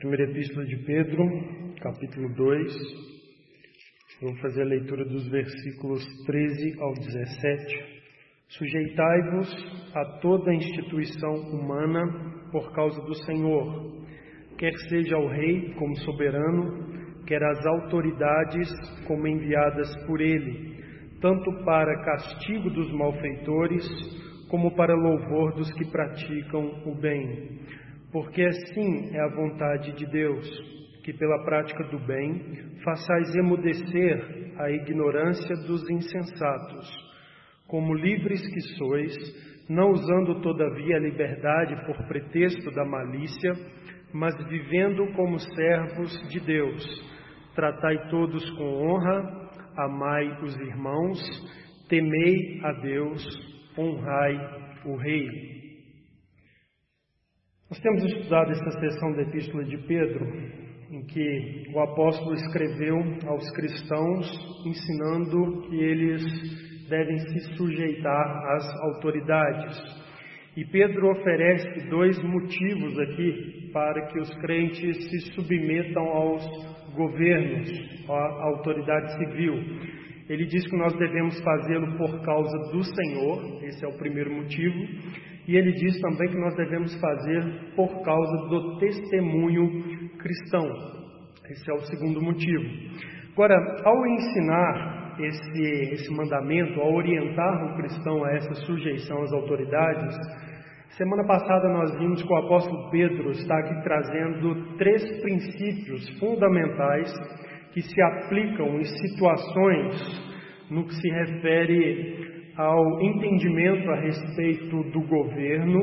Primeira Epístola de Pedro, capítulo 2. Vou fazer a leitura dos versículos 13 ao 17. Sujeitai-vos a toda instituição humana por causa do Senhor, quer seja o rei como soberano, quer as autoridades como enviadas por ele, tanto para castigo dos malfeitores, como para louvor dos que praticam o bem porque assim é a vontade de Deus, que pela prática do bem façais emudecer a ignorância dos insensatos, como livres que sois, não usando todavia a liberdade por pretexto da malícia, mas vivendo como servos de Deus. Tratai todos com honra, amai os irmãos, temei a Deus, honrai o Rei. Nós temos estudado esta sessão da Epístola de Pedro, em que o apóstolo escreveu aos cristãos ensinando que eles devem se sujeitar às autoridades. E Pedro oferece dois motivos aqui para que os crentes se submetam aos governos, à autoridade civil. Ele diz que nós devemos fazê-lo por causa do Senhor, esse é o primeiro motivo. E ele diz também que nós devemos fazer por causa do testemunho cristão. Esse é o segundo motivo. Agora, ao ensinar esse, esse mandamento, ao orientar o cristão a essa sujeição às autoridades, semana passada nós vimos que o apóstolo Pedro está aqui trazendo três princípios fundamentais que se aplicam em situações no que se refere ao entendimento a respeito do governo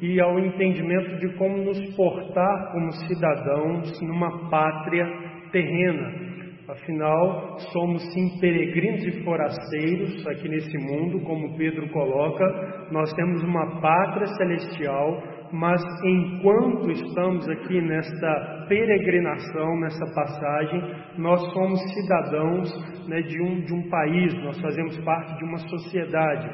e ao entendimento de como nos portar como cidadãos numa pátria terrena. Afinal, somos sim peregrinos e forasteiros aqui nesse mundo, como Pedro coloca, nós temos uma pátria celestial mas enquanto estamos aqui nesta peregrinação, nessa passagem, nós somos cidadãos né, de, um, de um país, nós fazemos parte de uma sociedade.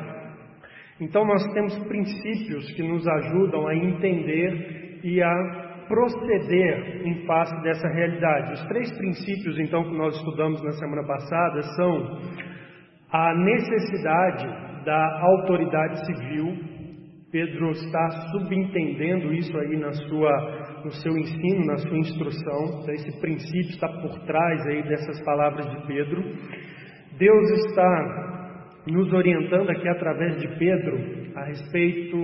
Então, nós temos princípios que nos ajudam a entender e a proceder em face dessa realidade. Os três princípios, então, que nós estudamos na semana passada são a necessidade da autoridade civil, Pedro está subentendendo isso aí na sua, no seu ensino, na sua instrução. Então, esse princípio está por trás aí dessas palavras de Pedro. Deus está nos orientando aqui através de Pedro a respeito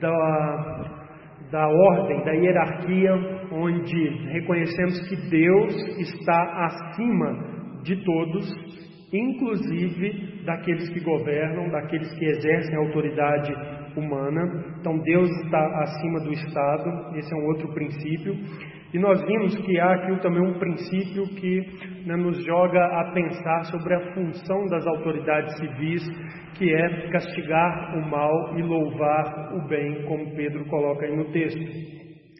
da, da ordem, da hierarquia, onde reconhecemos que Deus está acima de todos, inclusive daqueles que governam, daqueles que exercem autoridade humana. Então Deus está acima do Estado, esse é um outro princípio. E nós vimos que há aqui também um princípio que né, nos joga a pensar sobre a função das autoridades civis, que é castigar o mal e louvar o bem, como Pedro coloca aí no texto.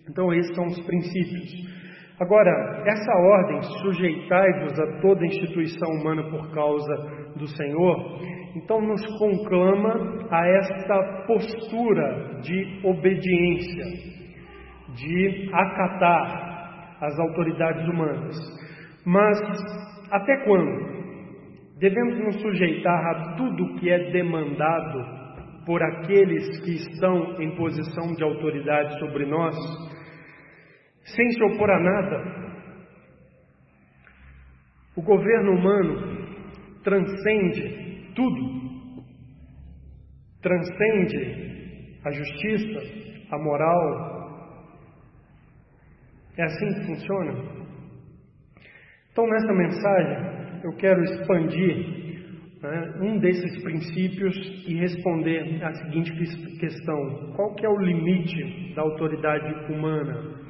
Então, esses são os princípios. Agora, essa ordem, sujeitai-vos a toda instituição humana por causa do Senhor, então nos conclama a esta postura de obediência, de acatar as autoridades humanas. Mas até quando? Devemos nos sujeitar a tudo que é demandado por aqueles que estão em posição de autoridade sobre nós, sem se opor a nada. O governo humano transcende tudo. Transcende a justiça, a moral. É assim que funciona? Então, nessa mensagem, eu quero expandir né, um desses princípios e responder a seguinte questão: qual que é o limite da autoridade humana?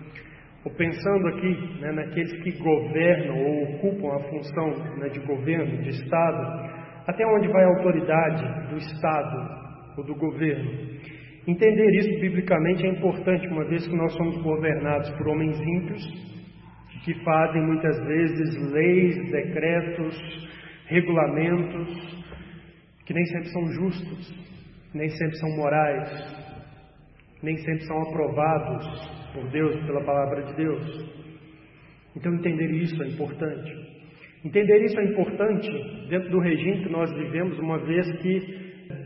Ou pensando aqui né, naqueles que governam ou ocupam a função né, de governo, de Estado, até onde vai a autoridade do Estado ou do governo? Entender isso biblicamente é importante, uma vez que nós somos governados por homens ímpios, que fazem muitas vezes leis, decretos, regulamentos, que nem sempre são justos, nem sempre são morais, nem sempre são aprovados por Deus, pela palavra de Deus. Então, entender isso é importante. Entender isso é importante dentro do regime que nós vivemos, uma vez que,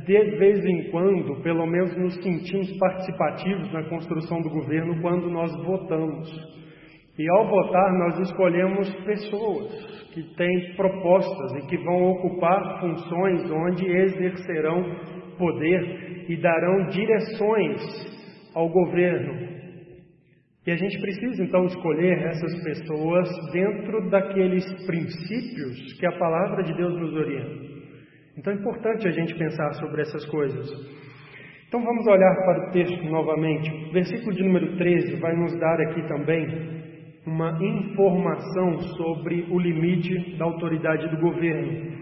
de vez em quando, pelo menos nos sentimos participativos na construção do governo quando nós votamos. E ao votar, nós escolhemos pessoas que têm propostas e que vão ocupar funções onde exercerão poder e darão direções ao governo. E a gente precisa então escolher essas pessoas dentro daqueles princípios que a palavra de Deus nos orienta. Então é importante a gente pensar sobre essas coisas. Então vamos olhar para o texto novamente. O versículo de número 13 vai nos dar aqui também uma informação sobre o limite da autoridade do governo.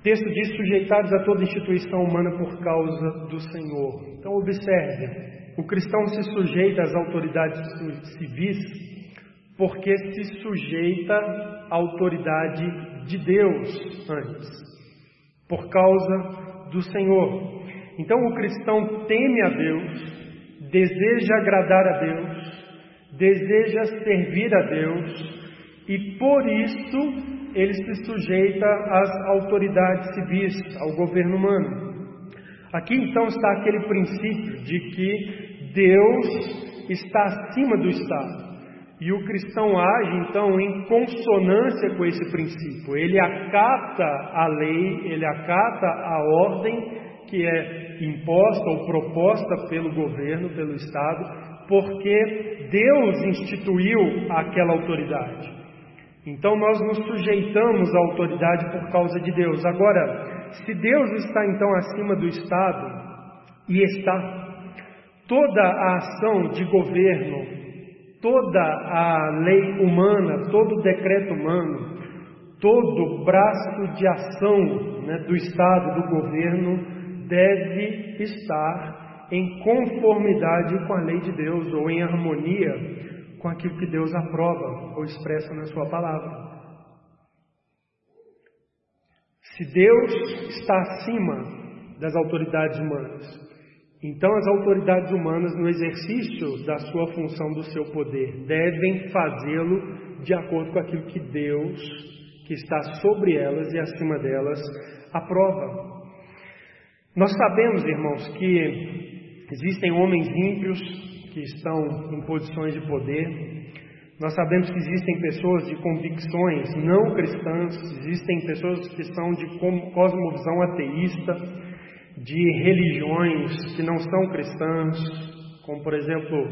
O texto diz: sujeitados a toda instituição humana por causa do Senhor. Então, observe: o cristão se sujeita às autoridades civis porque se sujeita à autoridade de Deus antes, por causa do Senhor. Então, o cristão teme a Deus, deseja agradar a Deus, deseja servir a Deus e por isso ele se sujeita às autoridades civis, ao governo humano. Aqui então está aquele princípio de que Deus está acima do Estado. E o cristão age então em consonância com esse princípio. Ele acata a lei, ele acata a ordem que é imposta ou proposta pelo governo, pelo Estado, porque Deus instituiu aquela autoridade. Então nós nos sujeitamos à autoridade por causa de Deus. Agora, se Deus está então acima do Estado, e está, toda a ação de governo, toda a lei humana, todo o decreto humano, todo braço de ação né, do Estado, do governo, deve estar em conformidade com a lei de Deus ou em harmonia com aquilo que Deus aprova ou expressa na Sua palavra. Se Deus está acima das autoridades humanas, então as autoridades humanas, no exercício da sua função, do seu poder, devem fazê-lo de acordo com aquilo que Deus, que está sobre elas e acima delas, aprova. Nós sabemos, irmãos, que Existem homens ímpios que estão em posições de poder. Nós sabemos que existem pessoas de convicções não cristãs, existem pessoas que são de cosmovisão ateísta, de religiões que não são cristãs, como por exemplo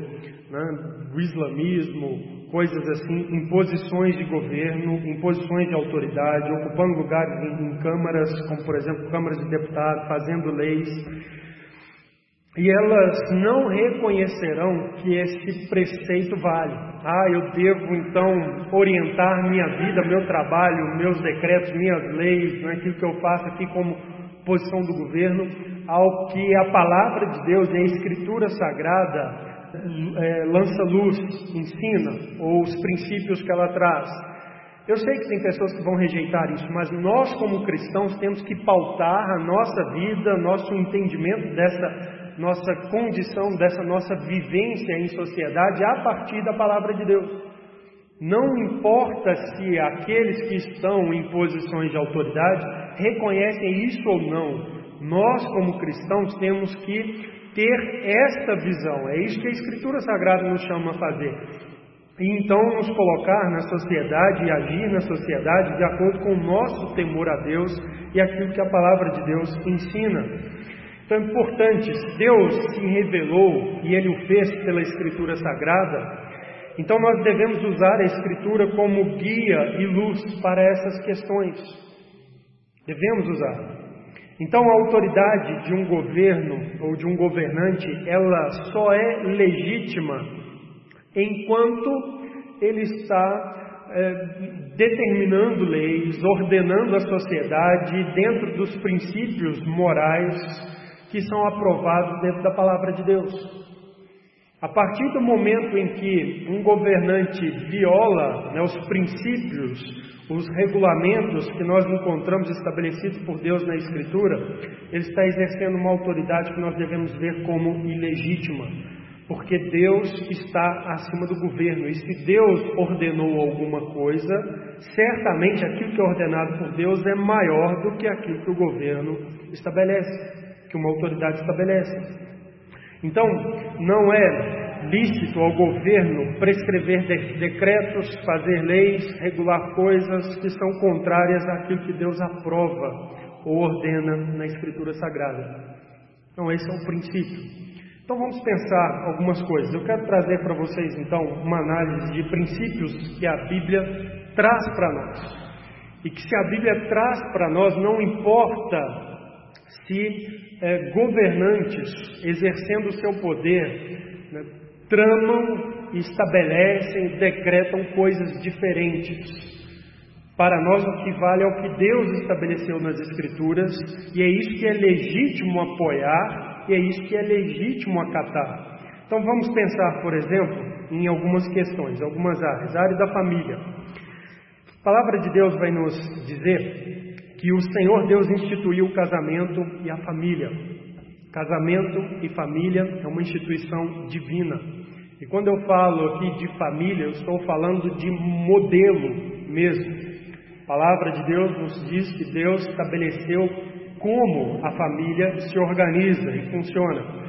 né, o islamismo, coisas assim, em posições de governo, em posições de autoridade, ocupando lugares em, em câmaras, como por exemplo câmaras de deputados, fazendo leis e elas não reconhecerão que esse preceito vale. Ah, eu devo então orientar minha vida, meu trabalho, meus decretos, minhas leis, né, aquilo que eu faço aqui como posição do governo, ao que a palavra de Deus e a Escritura Sagrada é, lança luz, ensina, ou os princípios que ela traz. Eu sei que tem pessoas que vão rejeitar isso, mas nós, como cristãos, temos que pautar a nossa vida, nosso entendimento dessa nossa condição, dessa nossa vivência em sociedade a partir da palavra de Deus. Não importa se aqueles que estão em posições de autoridade reconhecem isso ou não, nós, como cristãos, temos que ter esta visão. É isso que a Escritura Sagrada nos chama a fazer. E então nos colocar na sociedade e agir na sociedade de acordo com o nosso temor a Deus e aquilo que a palavra de Deus ensina. Então é importante, Deus se revelou e Ele o fez pela Escritura Sagrada, então nós devemos usar a Escritura como guia e luz para essas questões. Devemos usar. Então a autoridade de um governo ou de um governante, ela só é legítima enquanto ele está é, determinando leis, ordenando a sociedade dentro dos princípios morais que são aprovados dentro da palavra de Deus. A partir do momento em que um governante viola né, os princípios, os regulamentos que nós encontramos estabelecidos por Deus na Escritura, ele está exercendo uma autoridade que nós devemos ver como ilegítima, porque Deus está acima do governo. E se Deus ordenou alguma coisa, certamente aquilo que é ordenado por Deus é maior do que aquilo que o governo estabelece, que uma autoridade estabelece. Então, não é lícito ao governo prescrever de decretos, fazer leis, regular coisas que são contrárias àquilo que Deus aprova ou ordena na Escritura Sagrada. Então, esse é o princípio. Então vamos pensar algumas coisas. Eu quero trazer para vocês então uma análise de princípios que a Bíblia traz para nós. E que se a Bíblia traz para nós, não importa se é, governantes exercendo o seu poder né, tramam, estabelecem, decretam coisas diferentes. Para nós, o que vale é o que Deus estabeleceu nas Escrituras, e é isso que é legítimo apoiar e é isso que é legítimo acatar. Então vamos pensar, por exemplo, em algumas questões, algumas áreas. A área da família. A palavra de Deus vai nos dizer que o Senhor Deus instituiu o casamento e a família. Casamento e família é uma instituição divina. E quando eu falo aqui de família, eu estou falando de modelo mesmo. A palavra de Deus nos diz que Deus estabeleceu como a família se organiza e funciona.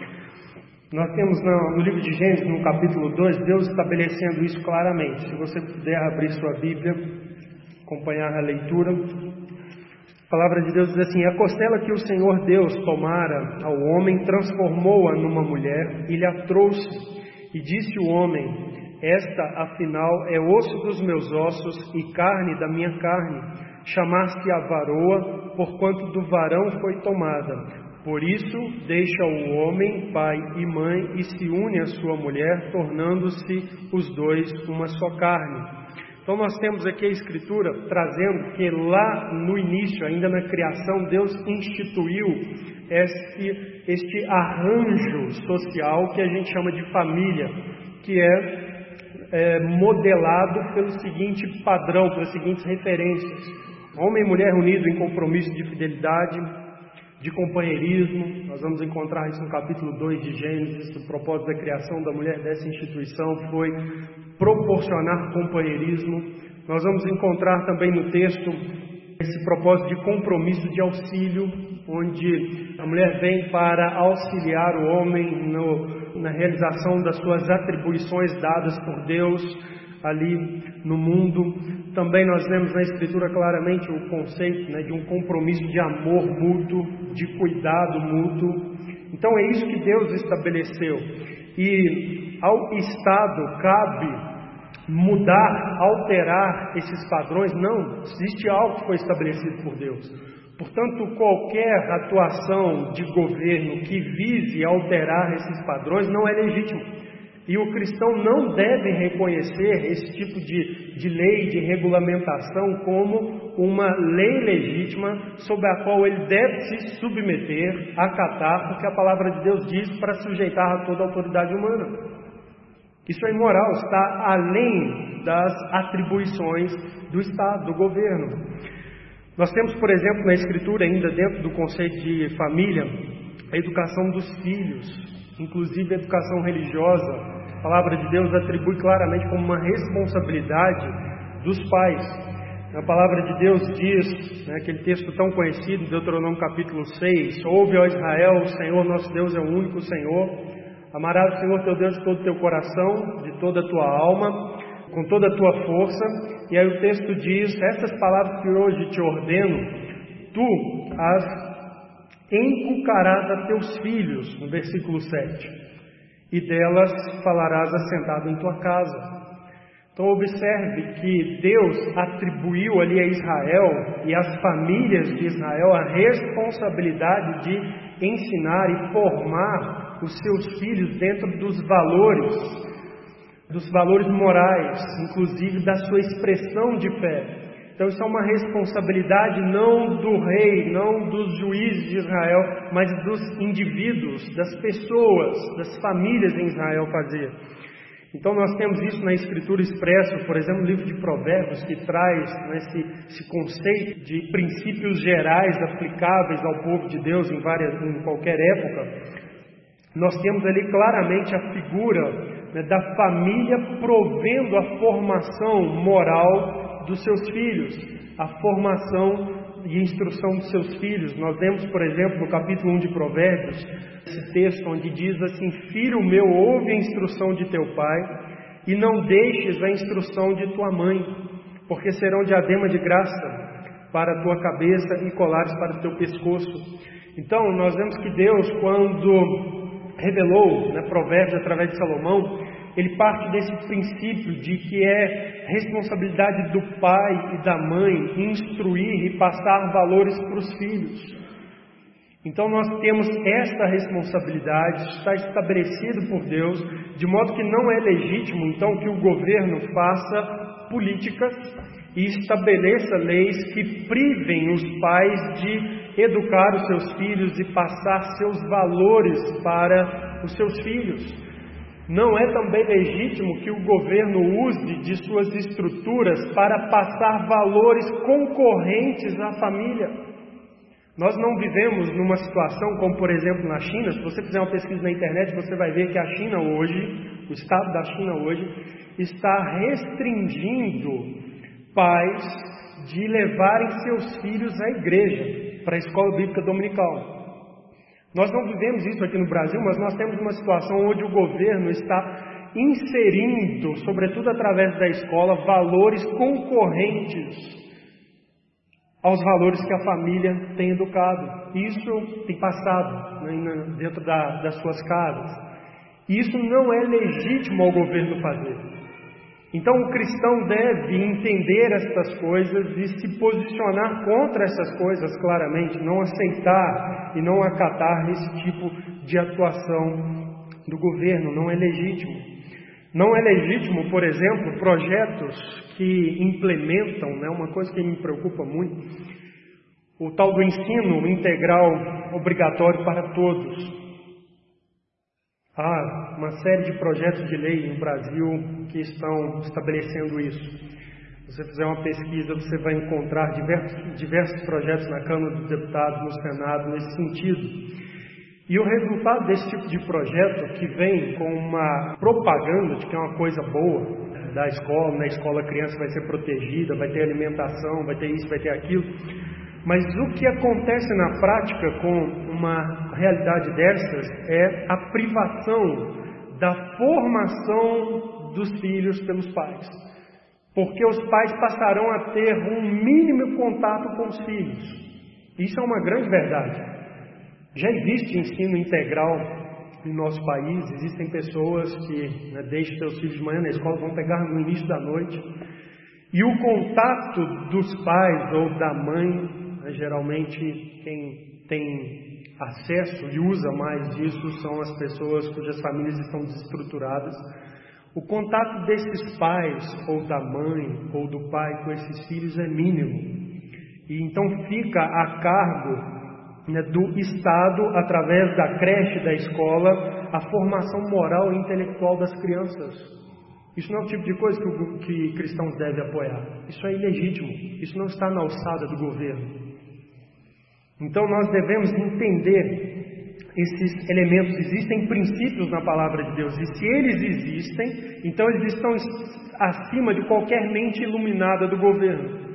Nós temos no, livro de Gênesis, no capítulo 2, Deus estabelecendo isso claramente. Se você puder abrir sua Bíblia, acompanhar a leitura. Palavra de Deus diz assim: A costela que o Senhor Deus tomara ao homem, transformou-a numa mulher e lhe a trouxe. E disse o homem: Esta, afinal, é osso dos meus ossos e carne da minha carne chamar-se a varoa, porquanto do varão foi tomada. Por isso, deixa o homem, pai e mãe, e se une à sua mulher, tornando-se os dois uma só carne. Então, nós temos aqui a Escritura trazendo que lá no início, ainda na criação, Deus instituiu este, este arranjo social que a gente chama de família, que é, é modelado pelo seguinte padrão, pelas seguintes referências. Homem e mulher unidos em compromisso de fidelidade, de companheirismo. Nós vamos encontrar isso no capítulo 2 de Gênesis. O propósito da criação da mulher dessa instituição foi proporcionar companheirismo. Nós vamos encontrar também no texto esse propósito de compromisso de auxílio, onde a mulher vem para auxiliar o homem no, na realização das suas atribuições dadas por Deus ali no mundo. Também nós vemos na Escritura claramente o conceito né, de um compromisso de amor mútuo, de cuidado mútuo. Então é isso que Deus estabeleceu. E ao Estado cabe mudar, alterar esses padrões. Não, existe algo que foi estabelecido por Deus. Portanto, qualquer atuação de governo que vise alterar esses padrões não é legítimo. E o cristão não deve reconhecer esse tipo de, de lei, de regulamentação, como uma lei legítima sobre a qual ele deve se submeter, acatar, porque a palavra de Deus diz para sujeitar a toda a autoridade humana. Isso é imoral, está além das atribuições do Estado, do governo. Nós temos, por exemplo, na Escritura, ainda dentro do conceito de família, a educação dos filhos, inclusive a educação religiosa, a palavra de Deus atribui claramente como uma responsabilidade dos pais. A palavra de Deus diz, né, aquele texto tão conhecido, Deuteronômio capítulo 6, Ouve, ó Israel, o Senhor nosso Deus é o único Senhor, amarás o Senhor teu Deus de todo o teu coração, de toda a tua alma, com toda a tua força, e aí o texto diz, essas palavras que hoje te ordeno, tu as encucarás a teus filhos, no versículo 7, e delas falarás assentado em tua casa. Então, observe que Deus atribuiu ali a Israel e às famílias de Israel a responsabilidade de ensinar e formar os seus filhos dentro dos valores, dos valores morais, inclusive da sua expressão de fé. Então isso é uma responsabilidade não do rei, não dos juízes de Israel, mas dos indivíduos, das pessoas, das famílias em Israel fazer. Então nós temos isso na Escritura expresso, por exemplo, no livro de Provérbios, que traz né, esse, esse, conceito de princípios gerais aplicáveis ao povo de Deus em, várias, em qualquer época. nós temos ali claramente a figura né, da família provendo a formação moral dos seus filhos, a formação e instrução dos seus filhos. Nós vemos, por exemplo, no capítulo 1 de Provérbios, esse texto onde diz assim: Filho meu, ouve a instrução de teu pai e não deixes a instrução de tua mãe, porque serão diadema de graça para a tua cabeça e colares para o teu pescoço. Então, nós vemos que Deus, quando revelou né, Provérbios através de Salomão, ele parte desse princípio de que é responsabilidade do pai e da mãe instruir e passar valores para os filhos. Então nós temos esta responsabilidade, está estabelecido por Deus, de modo que não é legítimo então que o governo faça políticas e estabeleça leis que privem os pais de educar os seus filhos e passar seus valores para os seus filhos. Não é também legítimo que o governo use de suas estruturas para passar valores concorrentes à família. Nós não vivemos numa situação como, por exemplo, na China. Se você fizer uma pesquisa na internet, você vai ver que a China hoje, o Estado da China hoje, está restringindo pais de levarem seus filhos à igreja, para a escola bíblica dominical. Nós não vivemos isso aqui no Brasil, mas nós temos uma situação onde o governo está inserindo, sobretudo através da escola, valores concorrentes aos valores que a família tem educado. Isso tem passado né, dentro da, das suas casas. E isso não é legítimo ao governo fazer. Então o cristão deve entender estas coisas e se posicionar contra essas coisas claramente, não aceitar e não acatar esse tipo de atuação do governo, não é legítimo. Não é legítimo, por exemplo, projetos que implementam, né, uma coisa que me preocupa muito, o tal do ensino integral obrigatório para todos. Há uma série de projetos de lei no Brasil que estão estabelecendo isso. Se você fizer uma pesquisa, você vai encontrar diversos, diversos projetos na Câmara dos Deputados, no Senado, nesse sentido. E o resultado desse tipo de projeto, que vem com uma propaganda de que é uma coisa boa da escola, na escola a criança vai ser protegida, vai ter alimentação, vai ter isso, vai ter aquilo, mas o que acontece na prática com uma realidade dessas é a privação da formação dos filhos pelos pais. Porque os pais passarão a ter um mínimo contato com os filhos. Isso é uma grande verdade. Já existe ensino integral em nosso país, existem pessoas que né, deixam seus filhos de manhã na escola, vão pegar no início da noite. E o contato dos pais ou da mãe né? Geralmente, quem tem acesso e usa mais disso são as pessoas cujas famílias estão desestruturadas. O contato desses pais, ou da mãe, ou do pai com esses filhos é mínimo. E então fica a cargo né, do Estado, através da creche, da escola, a formação moral e intelectual das crianças. Isso não é o tipo de coisa que, que cristãos devem apoiar. Isso é ilegítimo. Isso não está na alçada do governo. Então nós devemos entender esses elementos. Existem princípios na palavra de Deus, e se eles existem, então eles estão acima de qualquer mente iluminada do governo.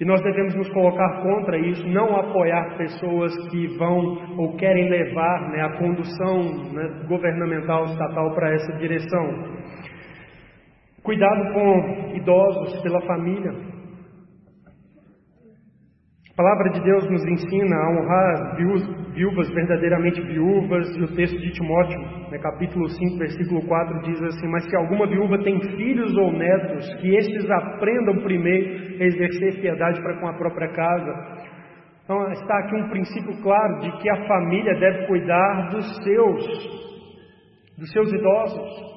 E nós devemos nos colocar contra isso, não apoiar pessoas que vão ou querem levar né, a condução né, governamental, estatal para essa direção. Cuidado com idosos pela família. A palavra de Deus nos ensina a honrar viúvas verdadeiramente viúvas, e o texto de Timóteo, né, capítulo 5, versículo 4, diz assim: Mas se alguma viúva tem filhos ou netos, que estes aprendam primeiro a exercer piedade para com a própria casa. Então, está aqui um princípio claro de que a família deve cuidar dos seus, dos seus idosos.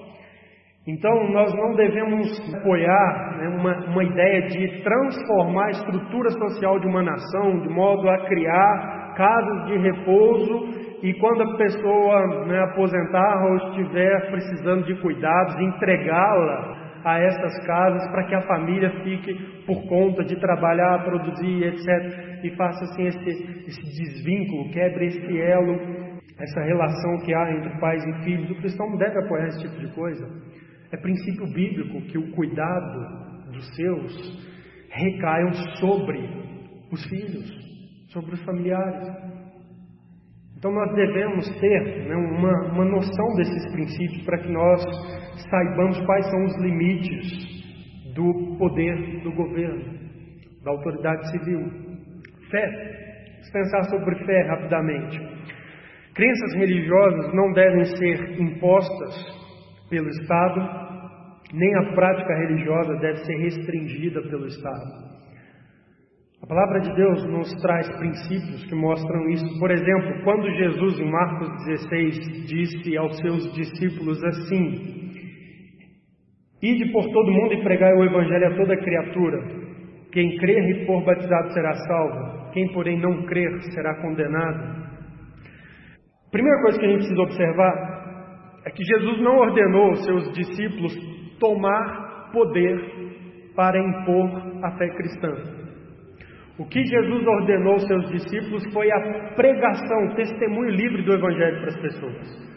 Então, nós não devemos apoiar né, uma, uma ideia de transformar a estrutura social de uma nação de modo a criar casas de repouso e quando a pessoa né, aposentar ou estiver precisando de cuidados, entregá-la a essas casas para que a família fique por conta de trabalhar, produzir, etc. E faça assim esse, esse desvínculo, quebre esse elo essa relação que há entre pais e filhos, o cristão não deve apoiar esse tipo de coisa. É princípio bíblico que o cuidado dos seus recaiam sobre os filhos, sobre os familiares. Então nós devemos ter né, uma, uma noção desses princípios para que nós saibamos quais são os limites do poder do governo, da autoridade civil. Fé. Vamos pensar sobre fé rapidamente. Crenças religiosas não devem ser impostas pelo Estado, nem a prática religiosa deve ser restringida pelo Estado. A palavra de Deus nos traz princípios que mostram isso. Por exemplo, quando Jesus, em Marcos 16, disse aos seus discípulos assim: Ide por todo mundo e pregai o Evangelho a toda criatura. Quem crer e for batizado será salvo, quem, porém, não crer será condenado. Primeira coisa que a gente precisa observar é que Jesus não ordenou aos seus discípulos tomar poder para impor a fé cristã. O que Jesus ordenou aos seus discípulos foi a pregação, o testemunho livre do Evangelho para as pessoas.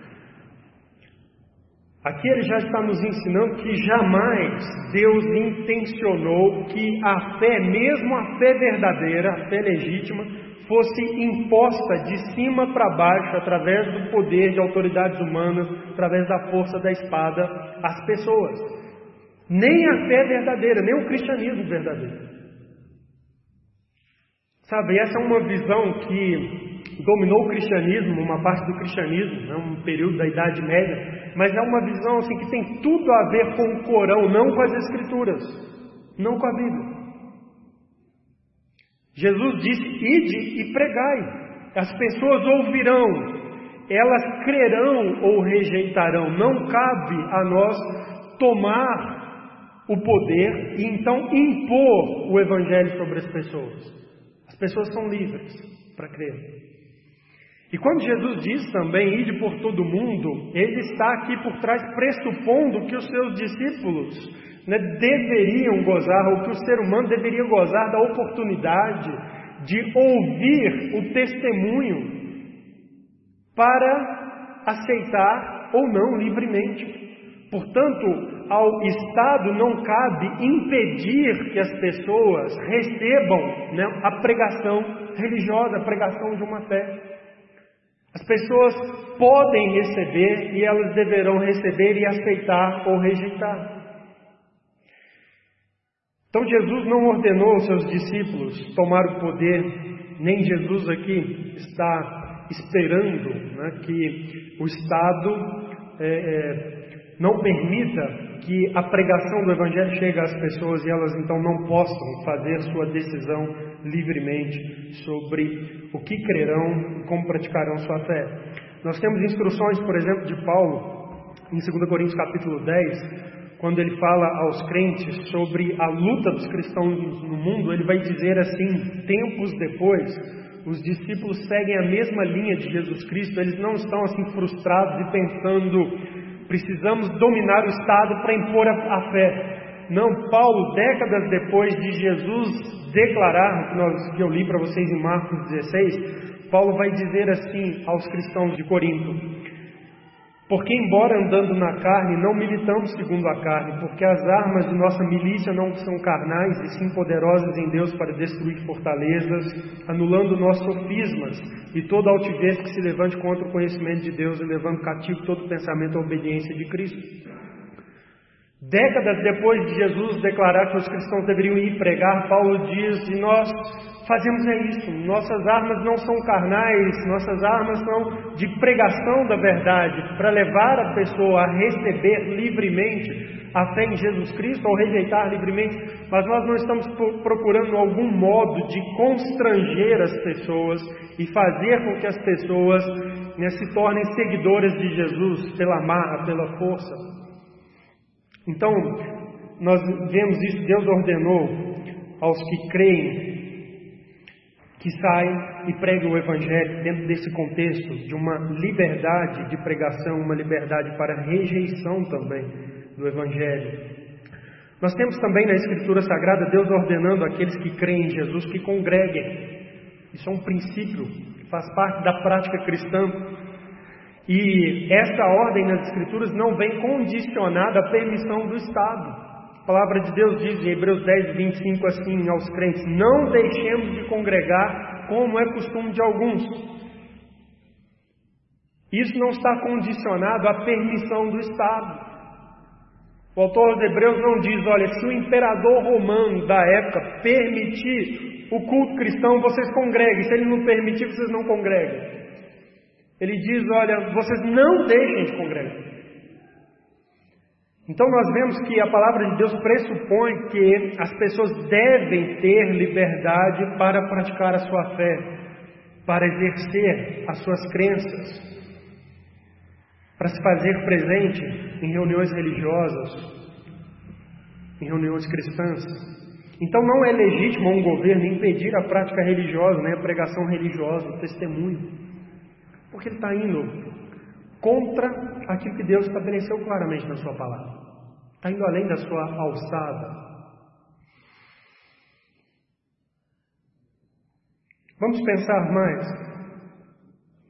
Aqui ele já está nos ensinando que jamais Deus intencionou que a fé, mesmo a fé verdadeira, a fé legítima, fosse imposta de cima para baixo, através do poder de autoridades humanas, através da força da espada, às pessoas. Nem a fé verdadeira, nem o cristianismo verdadeiro. Sabe, essa é uma visão que dominou o cristianismo, uma parte do cristianismo, né, um período da Idade Média, mas é uma visão assim que tem tudo a ver com o Corão, não com as Escrituras, não com a Bíblia. Jesus disse: Ide e pregai. As pessoas ouvirão, elas crerão ou rejeitarão. Não cabe a nós tomar o poder e então impor o Evangelho sobre as pessoas. As pessoas são livres para crer. E quando Jesus diz também, ide por todo mundo, ele está aqui por trás pressupondo que os seus discípulos né, deveriam gozar, ou que o ser humano deveria gozar da oportunidade de ouvir o testemunho para aceitar ou não livremente. Portanto, ao Estado não cabe impedir que as pessoas recebam né, a pregação religiosa, a pregação de uma fé. As pessoas podem receber e elas deverão receber e aceitar ou rejeitar. Então Jesus não ordenou aos seus discípulos tomar o poder, nem Jesus aqui está esperando né, que o Estado é, é, não permita que a pregação do Evangelho chegue às pessoas e elas então não possam fazer sua decisão livremente sobre o que crerão e como praticarão sua fé. Nós temos instruções, por exemplo, de Paulo, em 2 Coríntios capítulo 10, quando ele fala aos crentes sobre a luta dos cristãos no mundo, ele vai dizer assim: tempos depois, os discípulos seguem a mesma linha de Jesus Cristo, eles não estão assim frustrados e pensando Precisamos dominar o Estado para impor a, a fé. Não, Paulo, décadas depois de Jesus declarar, que, nós, que eu li para vocês em Marcos 16, Paulo vai dizer assim aos cristãos de Corinto: porque, embora andando na carne, não militamos segundo a carne, porque as armas de nossa milícia não são carnais, e sim poderosas em Deus para destruir fortalezas, anulando nossos sofismas e toda altivez que se levante contra o conhecimento de Deus e levando cativo todo pensamento à obediência de Cristo. Décadas depois de Jesus declarar que os cristãos deveriam ir pregar, Paulo diz: e nós fazemos é isso. Nossas armas não são carnais, nossas armas são de pregação da verdade, para levar a pessoa a receber livremente a fé em Jesus Cristo ou rejeitar livremente, mas nós não estamos procurando algum modo de constranger as pessoas e fazer com que as pessoas né, se tornem seguidoras de Jesus pela marra, pela força. Então, nós vemos isso, Deus ordenou aos que creem que saem e preguem o Evangelho dentro desse contexto de uma liberdade de pregação, uma liberdade para rejeição também do Evangelho. Nós temos também na Escritura Sagrada Deus ordenando àqueles que creem em Jesus que congreguem. Isso é um princípio que faz parte da prática cristã. E essa ordem nas Escrituras não vem condicionada à permissão do Estado. A palavra de Deus diz em Hebreus 10, 25 assim aos crentes: Não deixemos de congregar como é costume de alguns. Isso não está condicionado à permissão do Estado. O autor aos Hebreus não diz, olha, se o imperador romano da época permitir o culto cristão, vocês congreguem. Se ele não permitir, vocês não congreguem. Ele diz, olha, vocês não deixem de congregar. Então nós vemos que a palavra de Deus pressupõe que as pessoas devem ter liberdade para praticar a sua fé, para exercer as suas crenças, para se fazer presente em reuniões religiosas, em reuniões cristãs. Então não é legítimo um governo impedir a prática religiosa, né, a pregação religiosa, o testemunho, porque ele está indo contra aquilo que Deus estabeleceu claramente na sua palavra. Está indo além da sua alçada. Vamos pensar mais.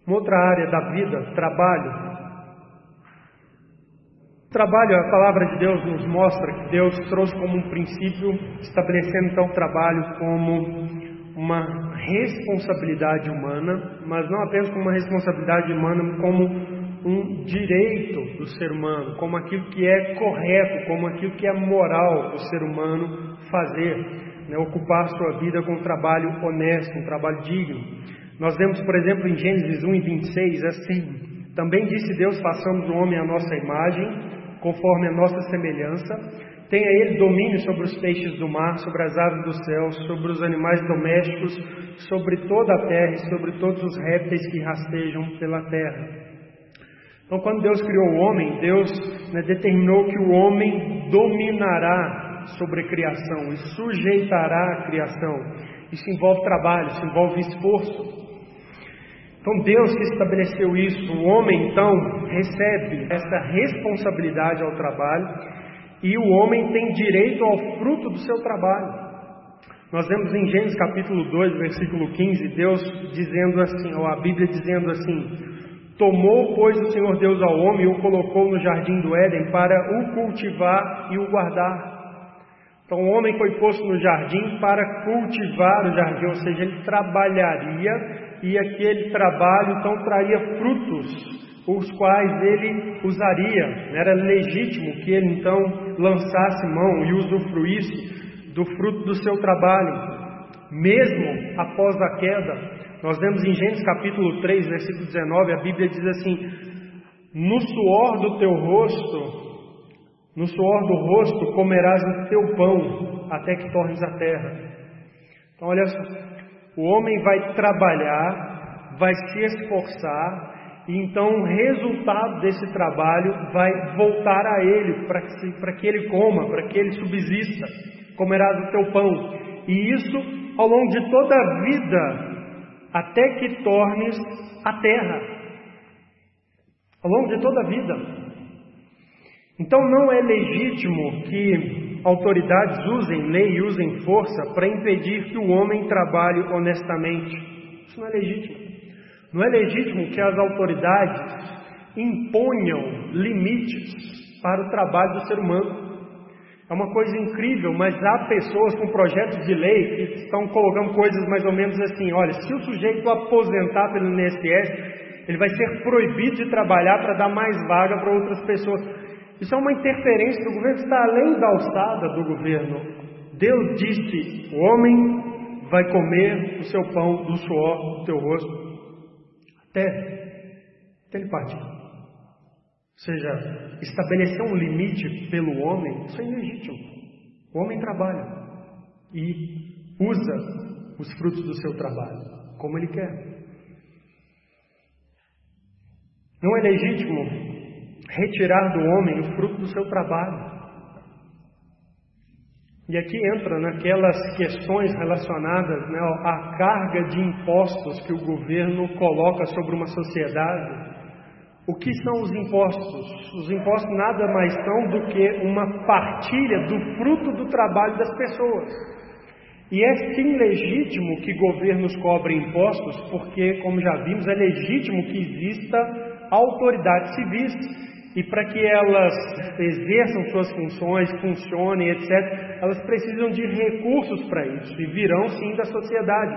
Uma outra área da vida, trabalho. Trabalho, a palavra de Deus nos mostra que Deus trouxe como um princípio, estabelecendo então o trabalho como uma responsabilidade humana, mas não apenas como uma responsabilidade humana, como um direito do ser humano, como aquilo que é correto, como aquilo que é moral do ser humano fazer, né? ocupar sua vida com um trabalho honesto, um trabalho digno. Nós vemos, por exemplo, em Gênesis 1 e 26, assim: Também disse Deus: façamos o homem à nossa imagem conforme a nossa semelhança. Tenha ele domínio sobre os peixes do mar, sobre as aves do céu, sobre os animais domésticos, sobre toda a terra e sobre todos os répteis que rastejam pela terra. Então, quando Deus criou o homem, Deus né, determinou que o homem dominará sobre a criação e sujeitará a criação. Isso envolve trabalho, isso envolve esforço. Então Deus que estabeleceu isso, o homem então recebe essa responsabilidade ao trabalho e o homem tem direito ao fruto do seu trabalho. Nós vemos em Gênesis capítulo 2, versículo 15, Deus dizendo assim, ou a Bíblia dizendo assim: Tomou, pois, o Senhor Deus ao homem e o colocou no jardim do Éden para o cultivar e o guardar. Então o homem foi posto no jardim para cultivar o jardim, ou seja, ele trabalharia e aquele trabalho então traria frutos, os quais ele usaria. Era legítimo que ele então lançasse mão e usufruísse do fruto do seu trabalho, mesmo após a queda. Nós vemos em Gênesis capítulo 3, versículo 19, a Bíblia diz assim: No suor do teu rosto, no suor do rosto comerás o teu pão, até que tornes a terra. Então, olha só, o homem vai trabalhar, vai se esforçar, e então o resultado desse trabalho vai voltar a ele, para que, que ele coma, para que ele subsista. Comerás o teu pão. E isso ao longo de toda a vida, até que tornes a terra. Ao longo de toda a vida. Então não é legítimo que autoridades usem lei e usem força para impedir que o homem trabalhe honestamente. Isso não é legítimo. Não é legítimo que as autoridades imponham limites para o trabalho do ser humano. É uma coisa incrível, mas há pessoas com projetos de lei que estão colocando coisas mais ou menos assim: olha, se o sujeito aposentar pelo INSS, ele vai ser proibido de trabalhar para dar mais vaga para outras pessoas. Isso é uma interferência do governo está além da alçada do governo. Deus disse: o homem vai comer o seu pão do suor do teu rosto até, até ele partir. Ou seja, estabelecer um limite pelo homem, isso é ilegítimo. O homem trabalha e usa os frutos do seu trabalho como ele quer. Não é legítimo retirar do homem o fruto do seu trabalho. E aqui entra naquelas questões relacionadas né, à carga de impostos que o governo coloca sobre uma sociedade. O que são os impostos? Os impostos nada mais são do que uma partilha do fruto do trabalho das pessoas. E é sim legítimo que governos cobrem impostos, porque, como já vimos, é legítimo que exista autoridades civis e para que elas exerçam suas funções, funcionem, etc., elas precisam de recursos para isso e virão sim da sociedade.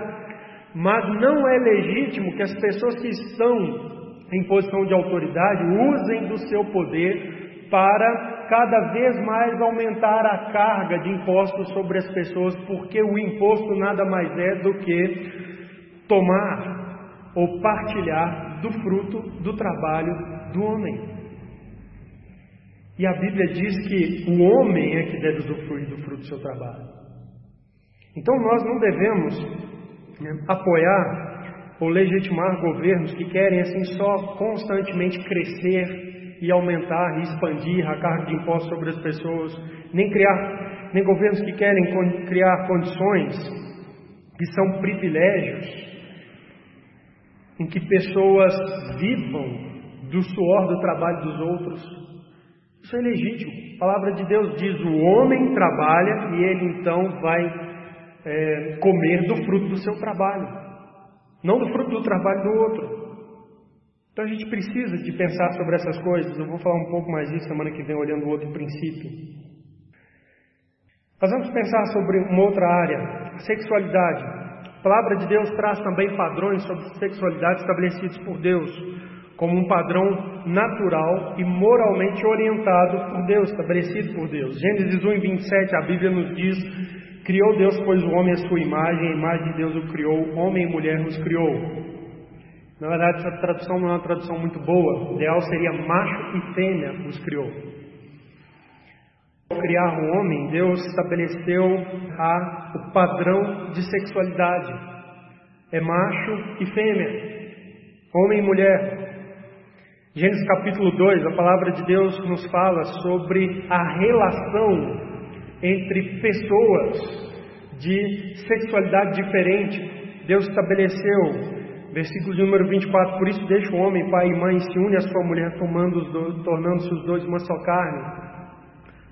Mas não é legítimo que as pessoas que estão em posição de autoridade usem do seu poder para cada vez mais aumentar a carga de impostos sobre as pessoas, porque o imposto nada mais é do que tomar ou partilhar do fruto do trabalho do homem. E a Bíblia diz que o homem é que deve usufruir do fruto do seu trabalho. Então nós não devemos né, apoiar ou legitimar governos que querem assim só constantemente crescer e aumentar e expandir a carga de impostos sobre as pessoas, nem criar, nem governos que querem criar condições que são privilégios em que pessoas vivam do suor do trabalho dos outros. Isso é legítimo. A palavra de Deus diz: o homem trabalha e ele então vai é, comer do fruto do seu trabalho não do fruto do trabalho do outro. Então a gente precisa de pensar sobre essas coisas. Eu vou falar um pouco mais disso semana que vem, olhando o outro princípio. Nós vamos pensar sobre uma outra área, sexualidade. A palavra de Deus traz também padrões sobre sexualidade estabelecidos por Deus, como um padrão natural e moralmente orientado por Deus, estabelecido por Deus. Gênesis 1 e 27, a Bíblia nos diz Criou Deus, pois, o homem à sua imagem, a imagem de Deus o criou, homem e mulher os criou. Na verdade, essa tradução não é uma tradução muito boa. O ideal seria macho e fêmea os criou. Ao criar o homem, Deus estabeleceu a, o padrão de sexualidade. É macho e fêmea, homem e mulher. Gênesis capítulo 2, a palavra de Deus nos fala sobre a relação entre pessoas de sexualidade diferente. Deus estabeleceu, versículo número 24, por isso deixa o homem, pai e mãe, se une à sua mulher, tornando-se os dois uma só carne.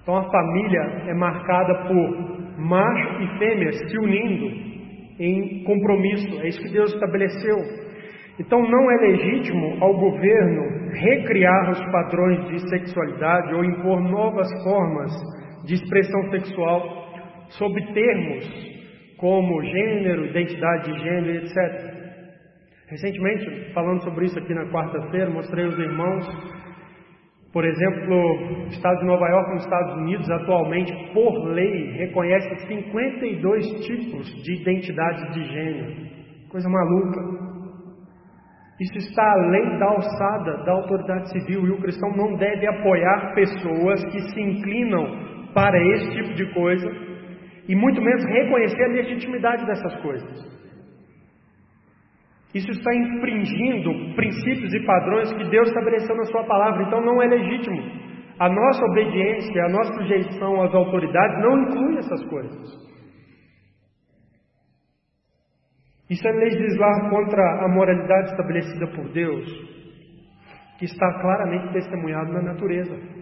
Então a família é marcada por macho e fêmea se unindo em compromisso. É isso que Deus estabeleceu. Então não é legítimo ao governo recriar os padrões de sexualidade ou impor novas formas de expressão sexual sob termos como gênero, identidade de gênero, etc. Recentemente, falando sobre isso aqui na quarta-feira, mostrei aos irmãos, por exemplo, o estado de Nova York, nos Estados Unidos, atualmente, por lei, reconhece 52 tipos de identidade de gênero. Coisa maluca. Isso está além da alçada da autoridade civil e o cristão não deve apoiar pessoas que se inclinam para esse tipo de coisa e muito menos reconhecer a legitimidade dessas coisas. Isso está infringindo princípios e padrões que Deus estabeleceu na Sua palavra, então não é legítimo. A nossa obediência, a nossa sujeição às autoridades não inclui essas coisas. Isso é legislar contra a moralidade estabelecida por Deus, que está claramente testemunhado na natureza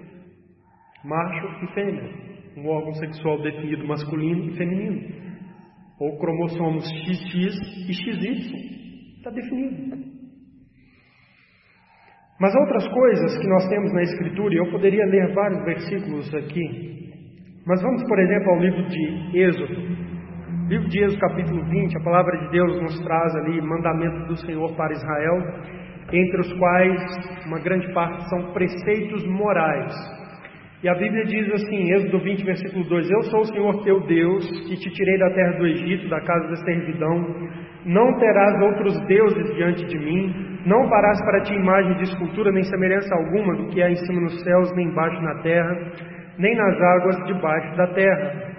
macho e fêmea, um órgão sexual definido masculino e feminino, ou cromossomos XX e XY, está definido. Mas outras coisas que nós temos na Escritura, e eu poderia ler vários versículos aqui, mas vamos, por exemplo, ao livro de Êxodo. Livro de Êxodo, capítulo 20, a palavra de Deus nos traz ali mandamentos do Senhor para Israel, entre os quais uma grande parte são preceitos morais e a Bíblia diz assim, Êxodo 20, versículo 2: Eu sou o Senhor teu Deus, que te tirei da terra do Egito, da casa da servidão. Não terás outros deuses diante de mim, não farás para ti imagem de escultura, nem semelhança alguma do que há em cima nos céus, nem embaixo na terra, nem nas águas debaixo da terra.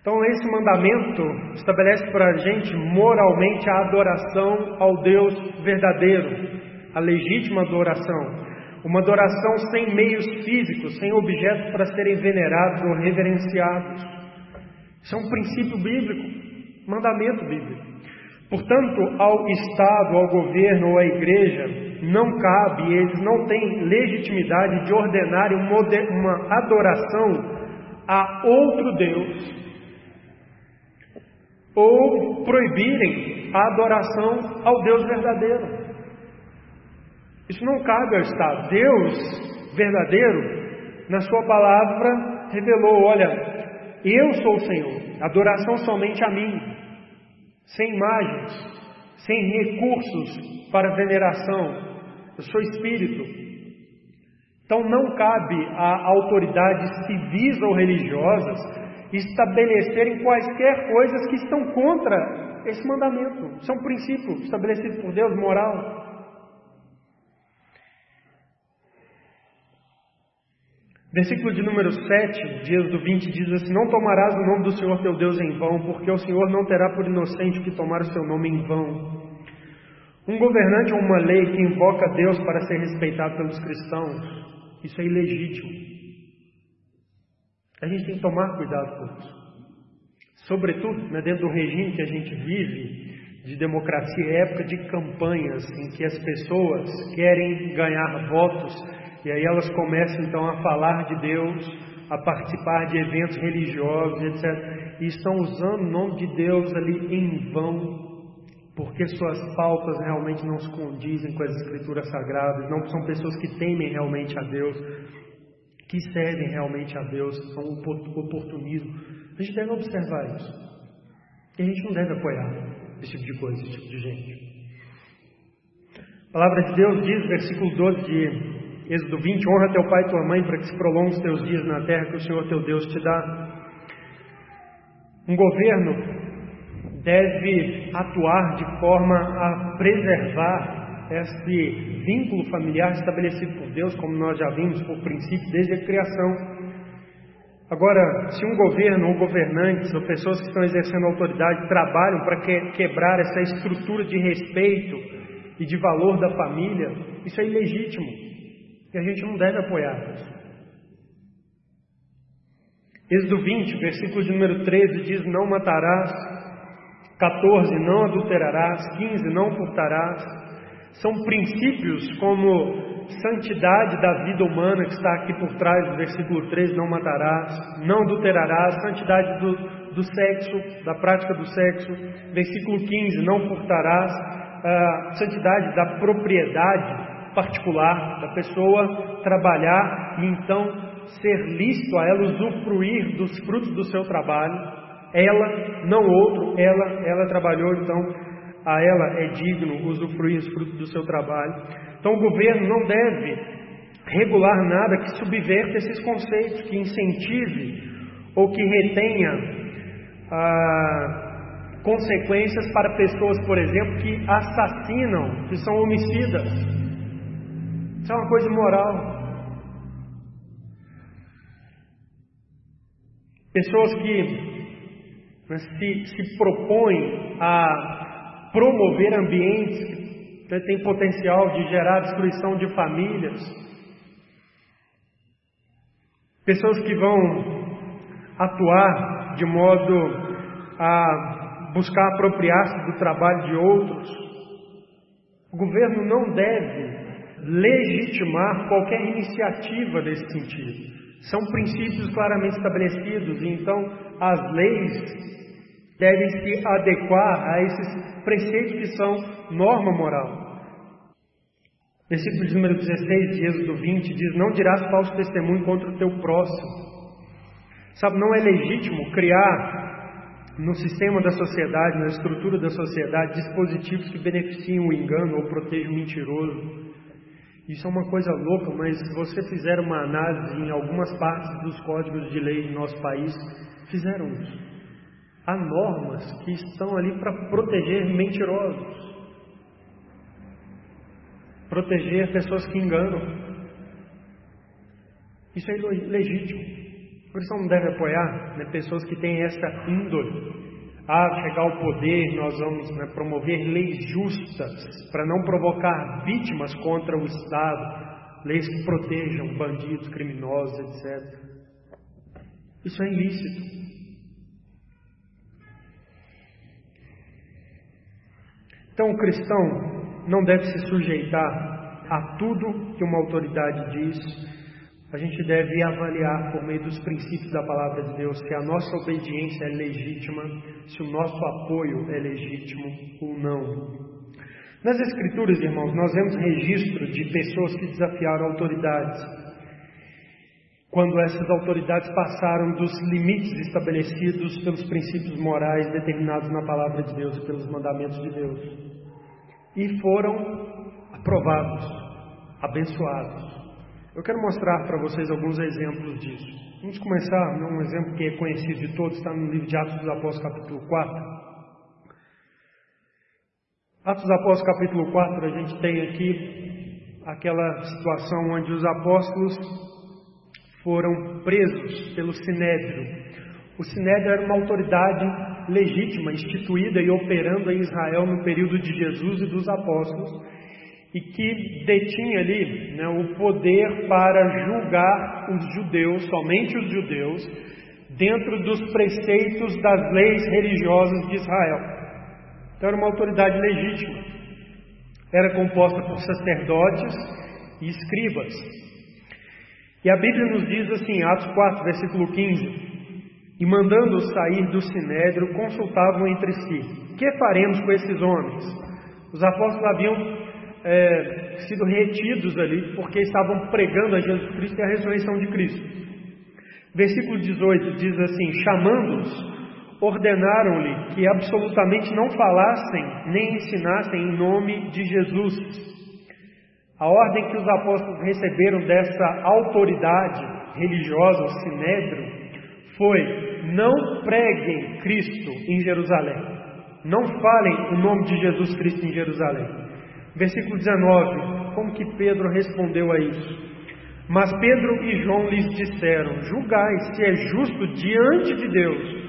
Então, esse mandamento estabelece para a gente moralmente a adoração ao Deus verdadeiro, a legítima adoração. Uma adoração sem meios físicos, sem objetos para serem venerados ou reverenciados. Isso é um princípio bíblico, mandamento bíblico. Portanto, ao Estado, ao governo ou à igreja, não cabe, eles não têm legitimidade de ordenarem uma adoração a outro Deus ou proibirem a adoração ao Deus verdadeiro. Isso não cabe ao Estado. Deus verdadeiro, na Sua palavra, revelou: olha, eu sou o Senhor, adoração somente a mim, sem imagens, sem recursos para veneração. Eu sou espírito. Então não cabe a autoridades civis ou religiosas estabelecerem quaisquer coisas que estão contra esse mandamento. São princípios estabelecidos por Deus, moral. Versículo de número 7, de Êxodo 20, diz assim: Não tomarás o nome do Senhor teu Deus em vão, porque o Senhor não terá por inocente que tomar o seu nome em vão. Um governante ou uma lei que invoca Deus para ser respeitado pelos cristãos, isso é ilegítimo. A gente tem que tomar cuidado com isso. Sobretudo né, dentro do regime que a gente vive, de democracia, é época de campanhas em que as pessoas querem ganhar votos e aí elas começam então a falar de Deus, a participar de eventos religiosos, etc. E estão usando o nome de Deus ali em vão, porque suas pautas realmente não se condizem com as escrituras sagradas, não são pessoas que temem realmente a Deus, que servem realmente a Deus, são oportunismo. A gente deve observar isso. E a gente não deve apoiar esse tipo de coisa, esse tipo de gente. A palavra de Deus diz, versículo 12 de Êxodo 20: Honra teu pai e tua mãe para que se prolongue os teus dias na terra que o Senhor teu Deus te dá. Um governo deve atuar de forma a preservar esse vínculo familiar estabelecido por Deus, como nós já vimos por princípio desde a criação. Agora, se um governo ou governantes ou pessoas que estão exercendo autoridade trabalham para que, quebrar essa estrutura de respeito e de valor da família, isso é ilegítimo. E a gente não deve apoiar isso. Êxodo 20, versículo de número 13 diz: Não matarás. 14, não adulterarás. 15, não furtarás. São princípios como santidade da vida humana que está aqui por trás do versículo 13: Não matarás, não adulterarás. Santidade do, do sexo, da prática do sexo. Versículo 15: Não furtarás. Ah, santidade da propriedade particular da pessoa trabalhar e então ser lícito a ela usufruir dos frutos do seu trabalho. Ela, não outro, ela, ela trabalhou, então a ela é digno usufruir os frutos do seu trabalho. Então o governo não deve regular nada que subverta esses conceitos, que incentive ou que retenha ah, consequências para pessoas, por exemplo, que assassinam, que são homicidas. Isso é uma coisa imoral. Pessoas que né, se, se propõem a promover ambientes que têm potencial de gerar destruição de famílias. Pessoas que vão atuar de modo a buscar apropriar-se do trabalho de outros. O governo não deve legitimar qualquer iniciativa desse sentido. São princípios claramente estabelecidos, então as leis devem se adequar a esses preceitos que são norma moral. Versículo número 16 de Êxodo 20 diz: Não dirás falso testemunho contra o teu próximo. Sabe, não é legítimo criar no sistema da sociedade, na estrutura da sociedade, dispositivos que beneficiem o engano ou protejam o mentiroso. Isso é uma coisa louca, mas se você fizer uma análise em algumas partes dos códigos de lei do nosso país, fizeram isso. Há normas que estão ali para proteger mentirosos, proteger pessoas que enganam. Isso é legítimo. Por isso não deve apoiar né, pessoas que têm essa índole a chegar ao poder, nós vamos né, promover leis justas para não provocar vítimas contra o Estado, leis que protejam bandidos, criminosos, etc. Isso é ilícito. Então, o cristão não deve se sujeitar a tudo que uma autoridade diz, a gente deve avaliar por meio dos princípios da palavra de Deus se a nossa obediência é legítima, se o nosso apoio é legítimo ou não. Nas Escrituras, irmãos, nós vemos registro de pessoas que desafiaram autoridades. Quando essas autoridades passaram dos limites estabelecidos pelos princípios morais determinados na palavra de Deus e pelos mandamentos de Deus, e foram aprovados, abençoados. Eu quero mostrar para vocês alguns exemplos disso. Vamos começar num exemplo que é conhecido de todos, está no livro de Atos dos Apóstolos, capítulo 4. Atos dos Apóstolos, capítulo 4, a gente tem aqui aquela situação onde os apóstolos foram presos pelo Sinédrio. O Sinédrio era uma autoridade legítima, instituída e operando em Israel no período de Jesus e dos apóstolos, e que detinha ali né, o poder para julgar os judeus, somente os judeus, dentro dos preceitos das leis religiosas de Israel. Então era uma autoridade legítima. Era composta por sacerdotes e escribas. E a Bíblia nos diz assim, Atos 4, versículo 15: E mandando-os sair do sinédrio, consultavam entre si: Que faremos com esses homens? Os apóstolos haviam é, sido retidos ali porque estavam pregando a Jesus Cristo e a ressurreição de Cristo. Versículo 18 diz assim: Chamando-os, ordenaram-lhe que absolutamente não falassem nem ensinassem em nome de Jesus. A ordem que os apóstolos receberam dessa autoridade religiosa, o sinédrio, foi: não preguem Cristo em Jerusalém. Não falem o nome de Jesus Cristo em Jerusalém. Versículo 19: como que Pedro respondeu a isso? Mas Pedro e João lhes disseram: Julgai se é justo diante de Deus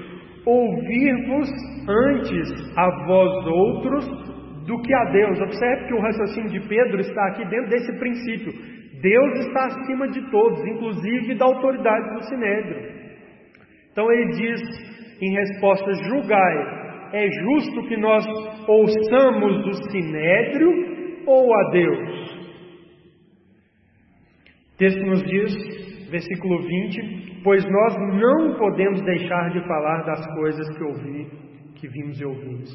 ouvir-vos antes a vós outros do que a Deus. Observe que o raciocínio de Pedro está aqui dentro desse princípio. Deus está acima de todos, inclusive da autoridade do sinédrio. Então ele diz em resposta: julgai. É justo que nós ouçamos do sinédrio ou a Deus? O texto nos diz, versículo 20: pois nós não podemos deixar de falar das coisas que ouvi, que vimos e ouvimos.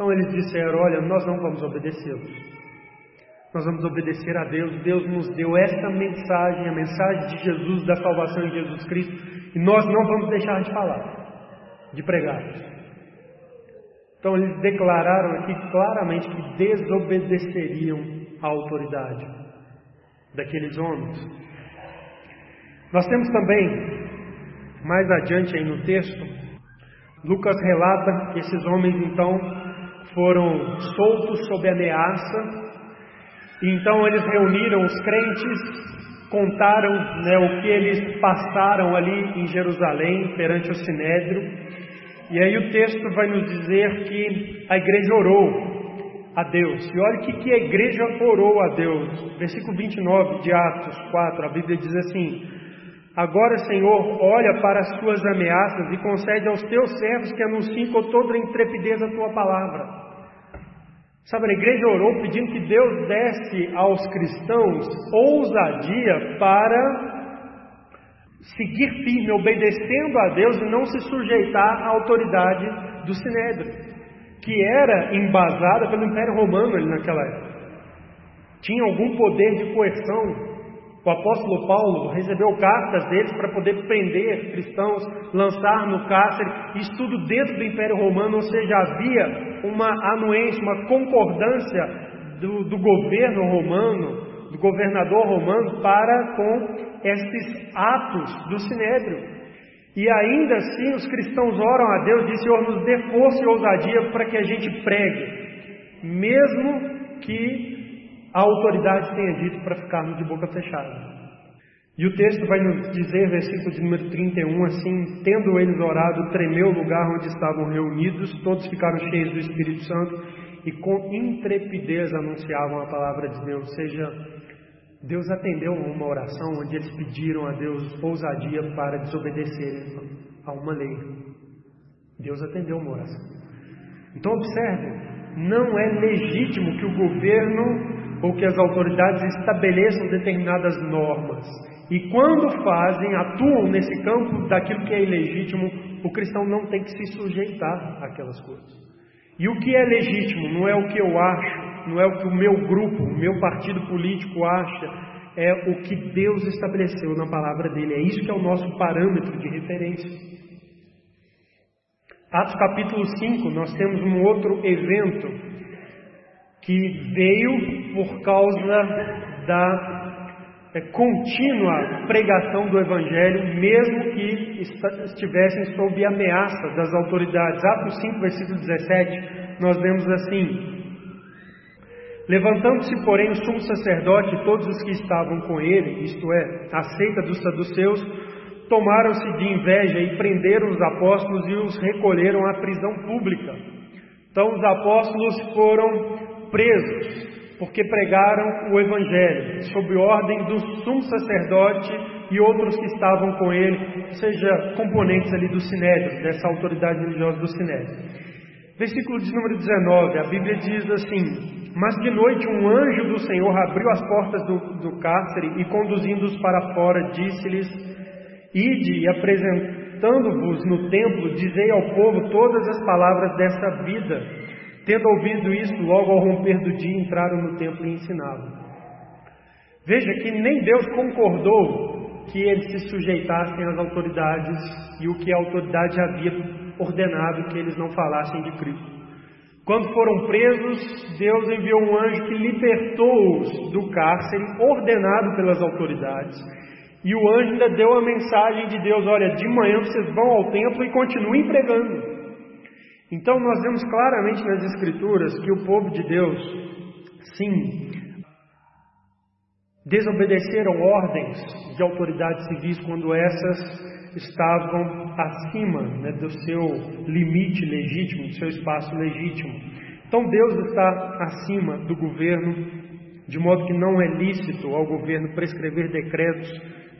Então eles disseram: Olha, nós não vamos obedecê-los. Nós vamos obedecer a Deus. Deus nos deu esta mensagem, a mensagem de Jesus, da salvação em Jesus Cristo, e nós não vamos deixar de falar, de pregar. Então eles declararam aqui claramente que desobedeceriam a autoridade daqueles homens. Nós temos também, mais adiante aí no texto, Lucas relata que esses homens então foram soltos sob ameaça, então eles reuniram os crentes, contaram né, o que eles passaram ali em Jerusalém perante o Sinédrio, e aí o texto vai nos dizer que a igreja orou a Deus. E olha o que, que a igreja orou a Deus. Versículo 29 de Atos 4, a Bíblia diz assim: Agora, Senhor, olha para as tuas ameaças e concede aos teus servos que anunciem com toda a intrepidez a tua palavra. Sabe, a igreja orou pedindo que Deus desse aos cristãos ousadia para seguir firme, obedecendo a Deus e não se sujeitar à autoridade do Sinédrio, que era embasada pelo Império Romano ali naquela época. Tinha algum poder de coerção o apóstolo Paulo recebeu cartas deles para poder prender cristãos, lançar no cárcere, isso tudo dentro do Império Romano, ou seja, havia uma anuência, uma concordância do, do governo romano, do governador romano, para com esses atos do Sinédrio. E ainda assim os cristãos oram a Deus, diz Senhor, nos dê força e ousadia para que a gente pregue, mesmo que a autoridade tenha dito para ficarmos de boca fechada. E o texto vai nos dizer, versículo de número 31, assim: Tendo eles orado, tremeu o lugar onde estavam reunidos, todos ficaram cheios do Espírito Santo e com intrepidez anunciavam a palavra de Deus. Ou seja, Deus atendeu uma oração onde eles pediram a Deus ousadia para desobedecerem a uma lei. Deus atendeu uma oração. Então, observe: não é legítimo que o governo ou que as autoridades estabeleçam determinadas normas. E quando fazem, atuam nesse campo daquilo que é ilegítimo, o cristão não tem que se sujeitar àquelas coisas. E o que é legítimo não é o que eu acho, não é o que o meu grupo, o meu partido político acha, é o que Deus estabeleceu na palavra dele. É isso que é o nosso parâmetro de referência. Atos capítulo 5, nós temos um outro evento que veio por causa da é, contínua pregação do Evangelho, mesmo que estivessem sob ameaça das autoridades. Atos 5, versículo 17, nós vemos assim: Levantando-se, porém, o sumo sacerdote e todos os que estavam com ele, isto é, a seita dos saduceus, tomaram-se de inveja e prenderam os apóstolos e os recolheram à prisão pública. Então os apóstolos foram presos porque pregaram o Evangelho, sob ordem do sumo sacerdote e outros que estavam com ele, seja, componentes ali do Sinédrio, dessa autoridade religiosa do Sinédrio. Versículo de número 19, a Bíblia diz assim: Mas de noite um anjo do Senhor abriu as portas do, do cárcere e, conduzindo-os para fora, disse-lhes: Ide e apresentando-vos no templo, dizei ao povo todas as palavras dessa vida. Tendo ouvido isso, logo ao romper do dia entraram no templo e ensinavam. Veja que nem Deus concordou que eles se sujeitassem às autoridades e o que a autoridade havia ordenado que eles não falassem de Cristo. Quando foram presos, Deus enviou um anjo que libertou-os do cárcere, ordenado pelas autoridades. E o anjo ainda deu a mensagem de Deus: olha, de manhã vocês vão ao templo e continuem pregando. Então nós vemos claramente nas Escrituras que o povo de Deus, sim, desobedeceram ordens de autoridades civis quando essas estavam acima né, do seu limite legítimo, do seu espaço legítimo. Então Deus está acima do governo, de modo que não é lícito ao governo prescrever decretos,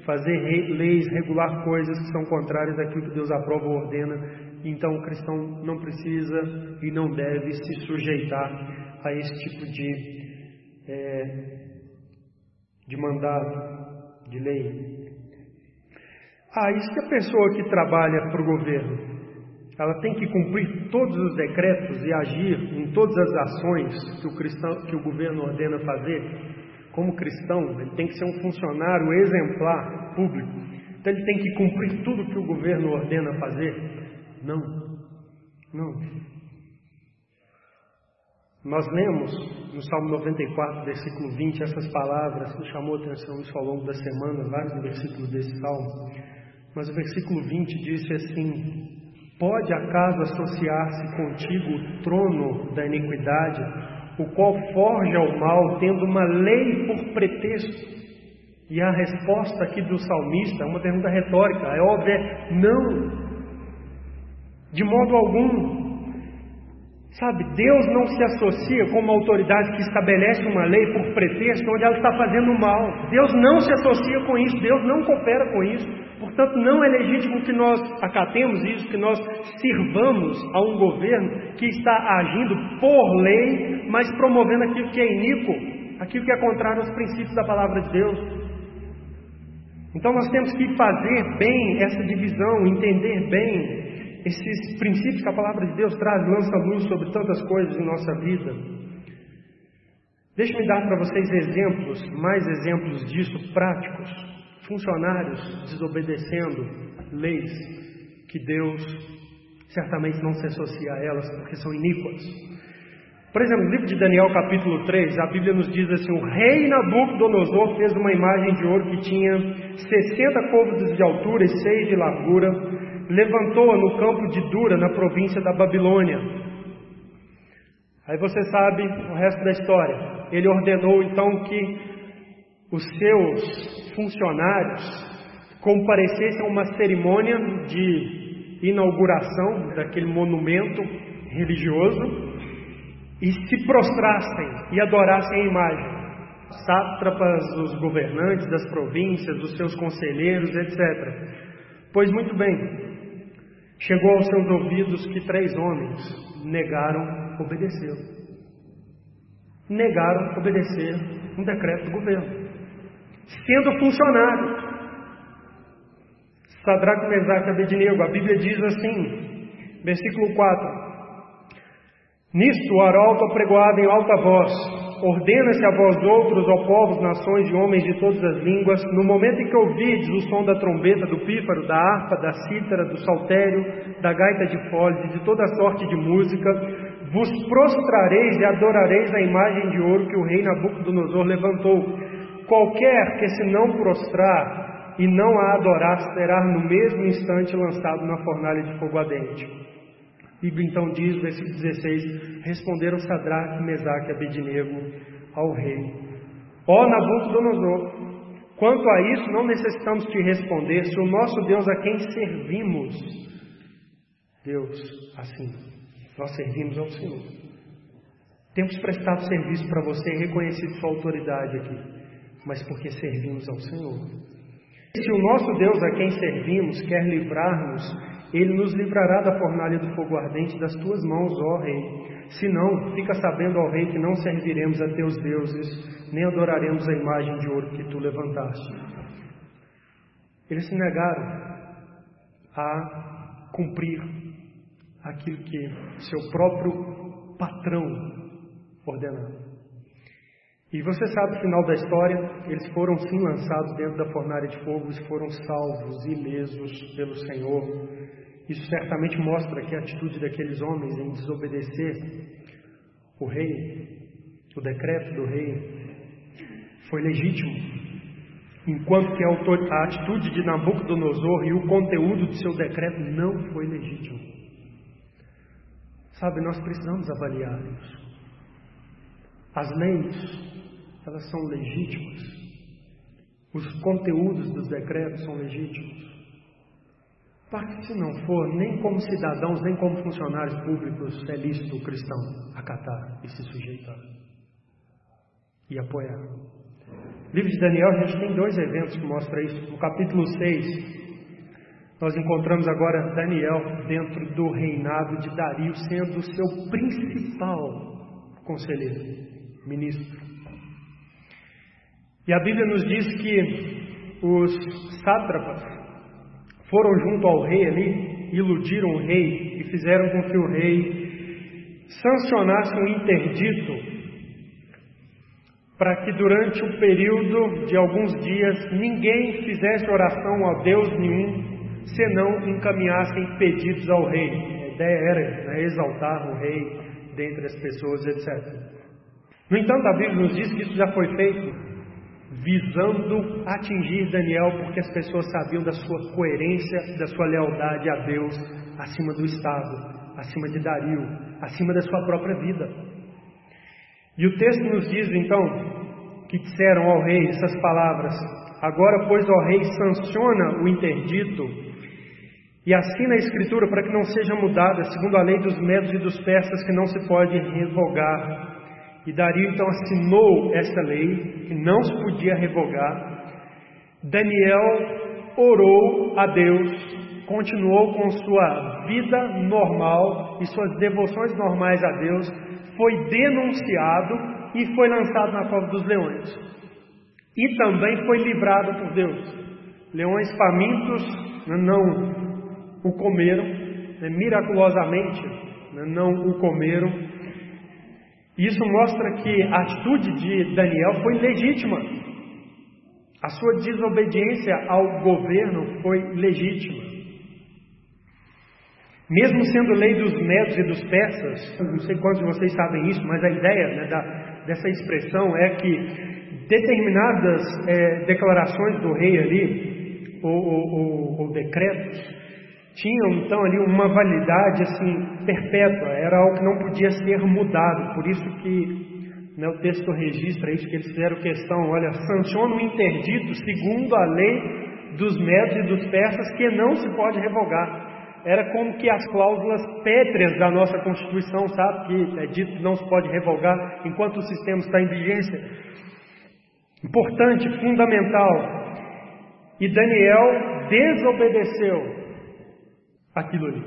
fazer leis, regular coisas que são contrárias àquilo que Deus aprova ou ordena então o cristão não precisa e não deve se sujeitar a esse tipo de, é, de mandado, de lei. Ah, e se a pessoa que trabalha para o governo, ela tem que cumprir todos os decretos e agir em todas as ações que o, cristão, que o governo ordena fazer, como cristão, ele tem que ser um funcionário exemplar público. Então ele tem que cumprir tudo que o governo ordena fazer. Não, não. Nós lemos no Salmo 94, versículo 20, essas palavras que chamou a atenção isso ao longo da semana, vários versículos desse salmo. Mas o versículo 20 disse assim: Pode acaso associar-se contigo o trono da iniquidade, o qual forja o mal, tendo uma lei por pretexto? E a resposta aqui do salmista é uma pergunta retórica, é óbvia, é não. De modo algum. Sabe, Deus não se associa com uma autoridade que estabelece uma lei por pretexto onde ela está fazendo mal. Deus não se associa com isso, Deus não coopera com isso. Portanto, não é legítimo que nós acatemos isso, que nós sirvamos a um governo que está agindo por lei, mas promovendo aquilo que é iníquo, aquilo que é contrário aos princípios da palavra de Deus. Então nós temos que fazer bem essa divisão, entender bem esses princípios que a palavra de Deus traz, lança luz sobre tantas coisas em nossa vida. Deixe-me dar para vocês exemplos, mais exemplos disso práticos. Funcionários desobedecendo leis que Deus certamente não se associa a elas porque são iníquas. Por exemplo, no livro de Daniel, capítulo 3, a Bíblia nos diz assim: O rei Nabucodonosor fez uma imagem de ouro que tinha 60 côvados de altura e 6 de largura, levantou-a no campo de Dura, na província da Babilônia. Aí você sabe o resto da história. Ele ordenou então que os seus funcionários comparecessem a uma cerimônia de inauguração daquele monumento religioso e se prostrassem e adorassem a imagem. Sátrapas, os governantes das províncias, os seus conselheiros, etc. Pois muito bem, Chegou aos seus ouvidos que três homens negaram obedecer. Negaram obedecer um decreto do governo. Sendo funcionários. Sadraque, Mesaque e Abednego. A Bíblia diz assim, versículo 4. Nisto o arauto apregoava em alta voz: Ordena-se a vós outros, ó povos, nações e homens de todas as línguas, no momento em que ouvides o som da trombeta, do pífaro, da harpa, da cítara, do saltério, da gaita de foles e de toda sorte de música, vos prostrareis e adorareis a imagem de ouro que o rei Nabucodonosor levantou. Qualquer que se não prostrar e não a adorar será no mesmo instante lançado na fornalha de fogo ardente. Bíblia então diz, versículo 16: Responderam Sadraque, Mesaque e Abednego ao rei: Ó Nabucodonosor, quanto a isso não necessitamos te responder, se o nosso Deus a quem servimos, Deus, assim, nós servimos ao Senhor. Temos prestado serviço para você e reconhecido sua autoridade aqui, mas porque servimos ao Senhor. Se o nosso Deus a quem servimos quer livrar-nos ele nos livrará da fornalha do fogo ardente das tuas mãos, ó Rei. Se não, fica sabendo, ó Rei, que não serviremos a teus deuses, nem adoraremos a imagem de ouro que tu levantaste. Eles se negaram a cumprir aquilo que seu próprio patrão ordenava. E você sabe o final da história, eles foram sim lançados dentro da fornalha de fogo e foram salvos, ilesos pelo Senhor. Isso certamente mostra que a atitude daqueles homens em desobedecer o rei, o decreto do rei, foi legítimo, enquanto que a atitude de Nabucodonosor e o conteúdo de seu decreto não foi legítimo. Sabe, nós precisamos avaliar isso. As leis elas são legítimas. Os conteúdos dos decretos são legítimos. Porque se não for, nem como cidadãos, nem como funcionários públicos, é lícito o cristão acatar e se sujeitar e apoiar. Livro de Daniel, a gente tem dois eventos que mostram isso. No capítulo 6, nós encontramos agora Daniel dentro do reinado de Dario, sendo o seu principal conselheiro, ministro. E a Bíblia nos diz que os sátrapas foram junto ao rei ali, iludiram o rei e fizeram com que o rei sancionasse um interdito para que durante o período de alguns dias ninguém fizesse oração a Deus nenhum, senão encaminhassem pedidos ao rei. A ideia era né, exaltar o rei dentre as pessoas, etc. No entanto, a Bíblia nos diz que isso já foi feito visando atingir Daniel, porque as pessoas sabiam da sua coerência, da sua lealdade a Deus, acima do Estado, acima de Dario, acima da sua própria vida. E o texto nos diz então que disseram ao rei essas palavras: Agora, pois, ó rei, sanciona o interdito e assina a escritura para que não seja mudada, segundo a lei dos medos e dos persas, que não se pode revogar. E Dario então assinou essa lei, que não se podia revogar. Daniel orou a Deus, continuou com sua vida normal e suas devoções normais a Deus, foi denunciado e foi lançado na cova dos leões. E também foi livrado por Deus. Leões famintos não o comeram, né, miraculosamente né, não o comeram, isso mostra que a atitude de Daniel foi legítima. A sua desobediência ao governo foi legítima. Mesmo sendo lei dos medos e dos persas, não sei quantos de vocês sabem isso, mas a ideia né, da, dessa expressão é que determinadas é, declarações do rei ali, ou, ou, ou, ou decretos, tinham então ali uma validade assim perpétua, era algo que não podia ser mudado. Por isso que né, o texto registra isso, que eles fizeram questão, olha, sanciona um interdito segundo a lei dos medos e dos persas que não se pode revogar. Era como que as cláusulas pétreas da nossa Constituição, sabe? Que é dito que não se pode revogar enquanto o sistema está em vigência. Importante, fundamental. E Daniel desobedeceu aquilo ali.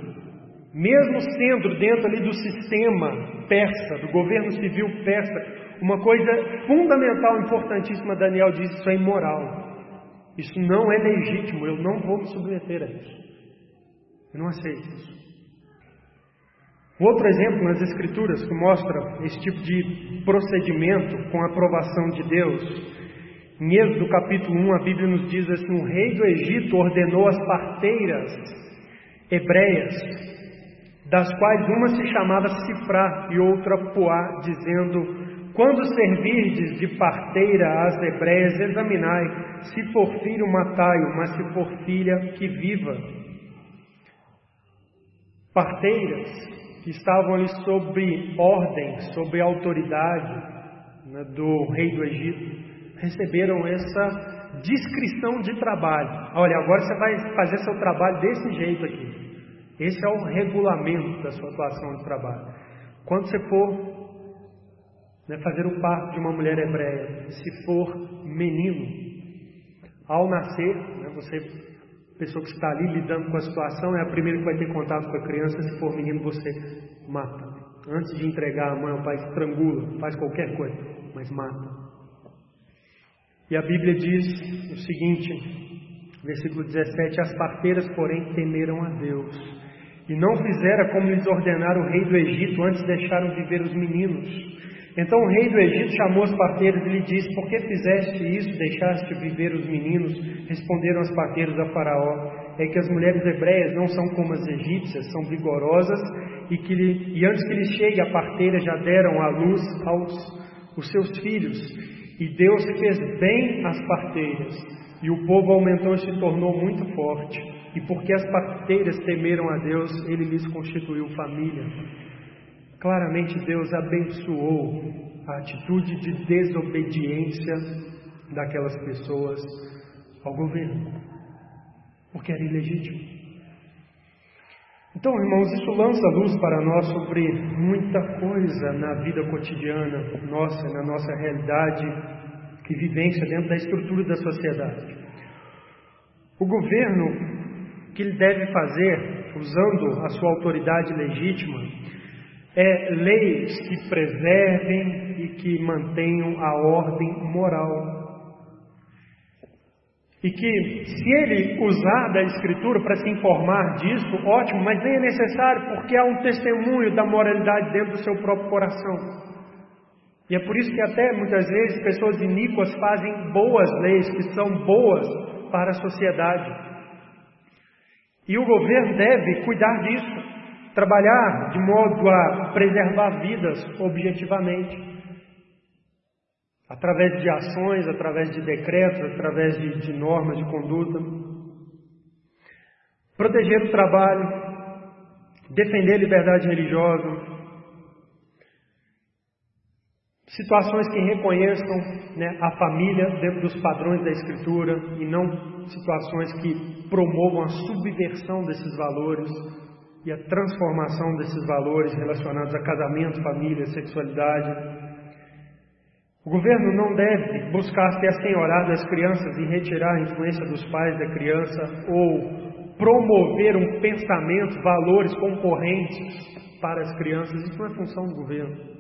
Mesmo sendo dentro ali do sistema persa, do governo civil persa, uma coisa fundamental, importantíssima, Daniel diz: isso é imoral. Isso não é legítimo, eu não vou me submeter a isso. Eu não aceito isso. Outro exemplo nas Escrituras que mostra esse tipo de procedimento com a aprovação de Deus. Em Êxodo capítulo 1, a Bíblia nos diz assim: o rei do Egito ordenou as parteiras hebreias, das quais uma se chamava Cifrá e outra Poá, dizendo: Quando servirdes de parteira às hebreias, examinai, se for filho, matai-o, mas se for filha, que viva. Parteiras que estavam ali sob ordem, sob autoridade né, do rei do Egito, receberam essa descrição de trabalho. Olha, agora você vai fazer seu trabalho desse jeito aqui. Esse é o regulamento da sua atuação de trabalho. Quando você for né, fazer o parto de uma mulher hebreia, se for menino, ao nascer, né, você, pessoa que está ali lidando com a situação, é a primeira que vai ter contato com a criança. Se for menino, você mata. Antes de entregar a mãe ao pai, estrangula, faz qualquer coisa, mas mata. E a Bíblia diz o seguinte, versículo 17: As parteiras, porém, temeram a Deus, e não fizera como lhes ordenara o rei do Egito, antes deixaram viver os meninos. Então o rei do Egito chamou as parteiras e lhe disse: Por que fizeste isso, deixaste viver os meninos? Responderam as parteiras a Faraó: É que as mulheres hebreias não são como as egípcias, são vigorosas, e, que lhe, e antes que lhes chegue a parteira já deram à luz aos os seus filhos. E Deus fez bem as parteiras, e o povo aumentou e se tornou muito forte. E porque as parteiras temeram a Deus, ele lhes constituiu família. Claramente Deus abençoou a atitude de desobediência daquelas pessoas ao governo, porque era ilegítimo. Então, irmãos, isso lança luz para nós sobre muita coisa na vida cotidiana nossa, na nossa realidade e vivência dentro da estrutura da sociedade. O governo que ele deve fazer, usando a sua autoridade legítima, é leis que preservem e que mantenham a ordem moral e que, se ele usar da Escritura para se informar disso, ótimo, mas nem é necessário, porque há um testemunho da moralidade dentro do seu próprio coração. E é por isso que, até muitas vezes, pessoas iníquas fazem boas leis, que são boas para a sociedade. E o governo deve cuidar disso, trabalhar de modo a preservar vidas objetivamente através de ações, através de decretos, através de, de normas de conduta. Proteger o trabalho, defender a liberdade religiosa, situações que reconheçam né, a família dentro dos padrões da Escritura e não situações que promovam a subversão desses valores e a transformação desses valores relacionados a casamento, família, sexualidade. O governo não deve buscar ser assenhorado das crianças e retirar a influência dos pais da criança ou promover um pensamento, valores concorrentes para as crianças. Isso não é função do governo.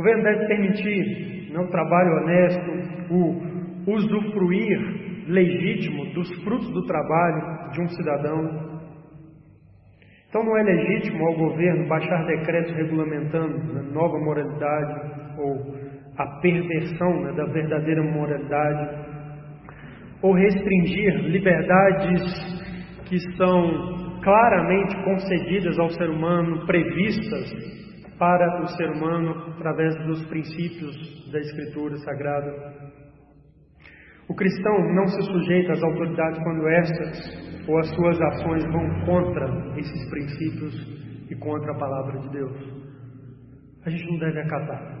O governo deve permitir no trabalho honesto, o usufruir legítimo dos frutos do trabalho de um cidadão. Então não é legítimo ao governo baixar decretos regulamentando nova moralidade ou a perversão né, da verdadeira moralidade, ou restringir liberdades que são claramente concedidas ao ser humano, previstas para o ser humano através dos princípios da Escritura Sagrada. O cristão não se sujeita às autoridades quando essas ou as suas ações vão contra esses princípios e contra a palavra de Deus. A gente não deve acatar.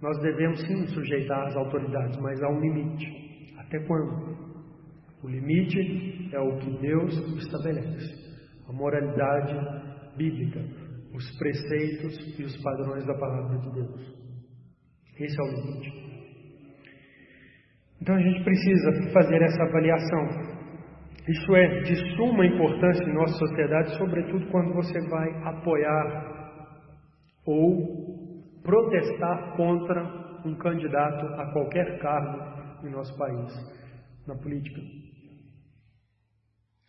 Nós devemos sim nos sujeitar às autoridades, mas há um limite. Até quando? O limite é o que Deus estabelece. A moralidade bíblica, os preceitos e os padrões da palavra de Deus. Esse é o limite. Então a gente precisa fazer essa avaliação. Isso é de suma importância em nossa sociedade, sobretudo quando você vai apoiar ou protestar contra um candidato a qualquer cargo em nosso país, na política.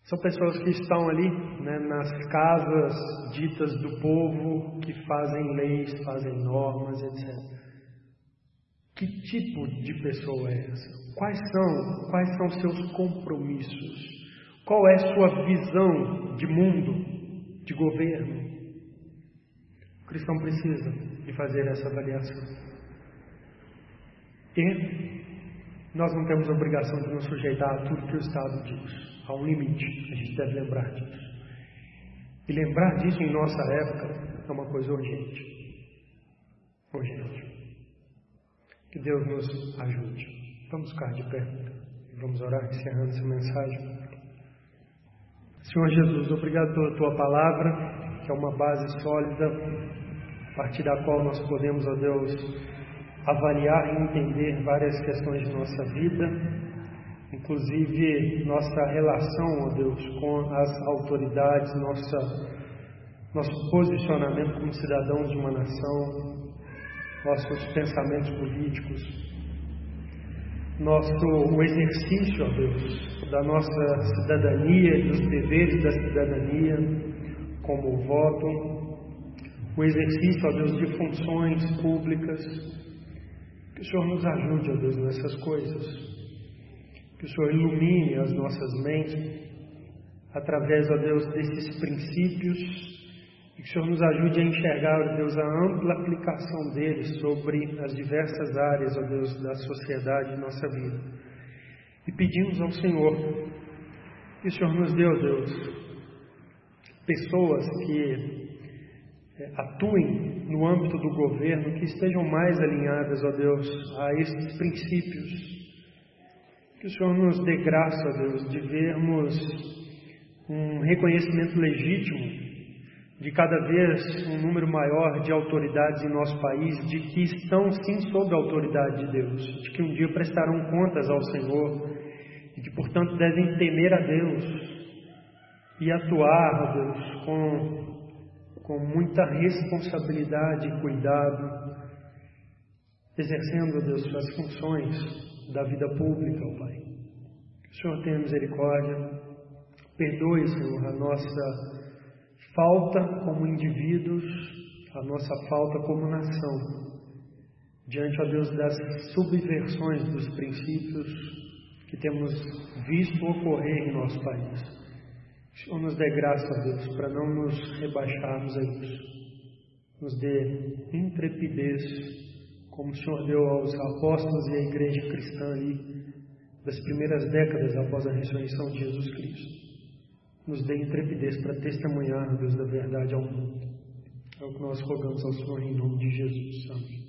São pessoas que estão ali né, nas casas ditas do povo, que fazem leis, fazem normas, etc. Que tipo de pessoa é essa? Quais são, quais são seus compromissos? Qual é sua visão de mundo, de governo? O cristão precisa de fazer essa avaliação. E nós não temos obrigação de nos sujeitar a tudo que o Estado diz. Há um limite, a gente deve lembrar disso. E lembrar disso em nossa época é uma coisa urgente. Urgente. Que Deus nos ajude. Vamos ficar de pé vamos orar encerrando essa mensagem. Senhor Jesus, obrigado pela tua palavra, que é uma base sólida, a partir da qual nós podemos, ó Deus, avaliar e entender várias questões de nossa vida, inclusive nossa relação, ó Deus, com as autoridades, nossa, nosso posicionamento como cidadãos de uma nação, nossos pensamentos políticos, nosso o exercício, ó Deus, da nossa cidadania, dos deveres da cidadania, como o voto, o exercício, ó Deus, de funções públicas, que o Senhor nos ajude, ó Deus, nessas coisas. Que o Senhor ilumine as nossas mentes através, ó Deus, desses princípios e que o Senhor nos ajude a enxergar, ó Deus, a ampla aplicação deles sobre as diversas áreas, ó Deus, da sociedade e nossa vida. E pedimos ao Senhor que o Senhor nos dê, ó Deus, pessoas que é, atuem no âmbito do governo, que estejam mais alinhadas, ó Deus, a esses princípios. Que o Senhor nos dê graça, Deus, de vermos um reconhecimento legítimo de cada vez um número maior de autoridades em nosso país, de que estão sim sob a autoridade de Deus, de que um dia prestarão contas ao Senhor e que, portanto, devem temer a Deus e atuar, Deus, com com muita responsabilidade e cuidado, exercendo, Deus, suas funções da vida pública, ó Pai. Que o Senhor tenha misericórdia, perdoe, Senhor, a nossa falta como indivíduos, a nossa falta como nação, diante, ó Deus, das subversões dos princípios que temos visto ocorrer em nosso país. Senhor nos dê graça, Deus, para não nos rebaixarmos a isso. Nos dê intrepidez, como o Senhor deu aos apóstolos e à igreja cristã ali, das primeiras décadas após a ressurreição de Jesus Cristo. Nos dê intrepidez para testemunhar, Deus, da verdade ao mundo. É o que nós rogamos ao Senhor em nome de Jesus. Amém.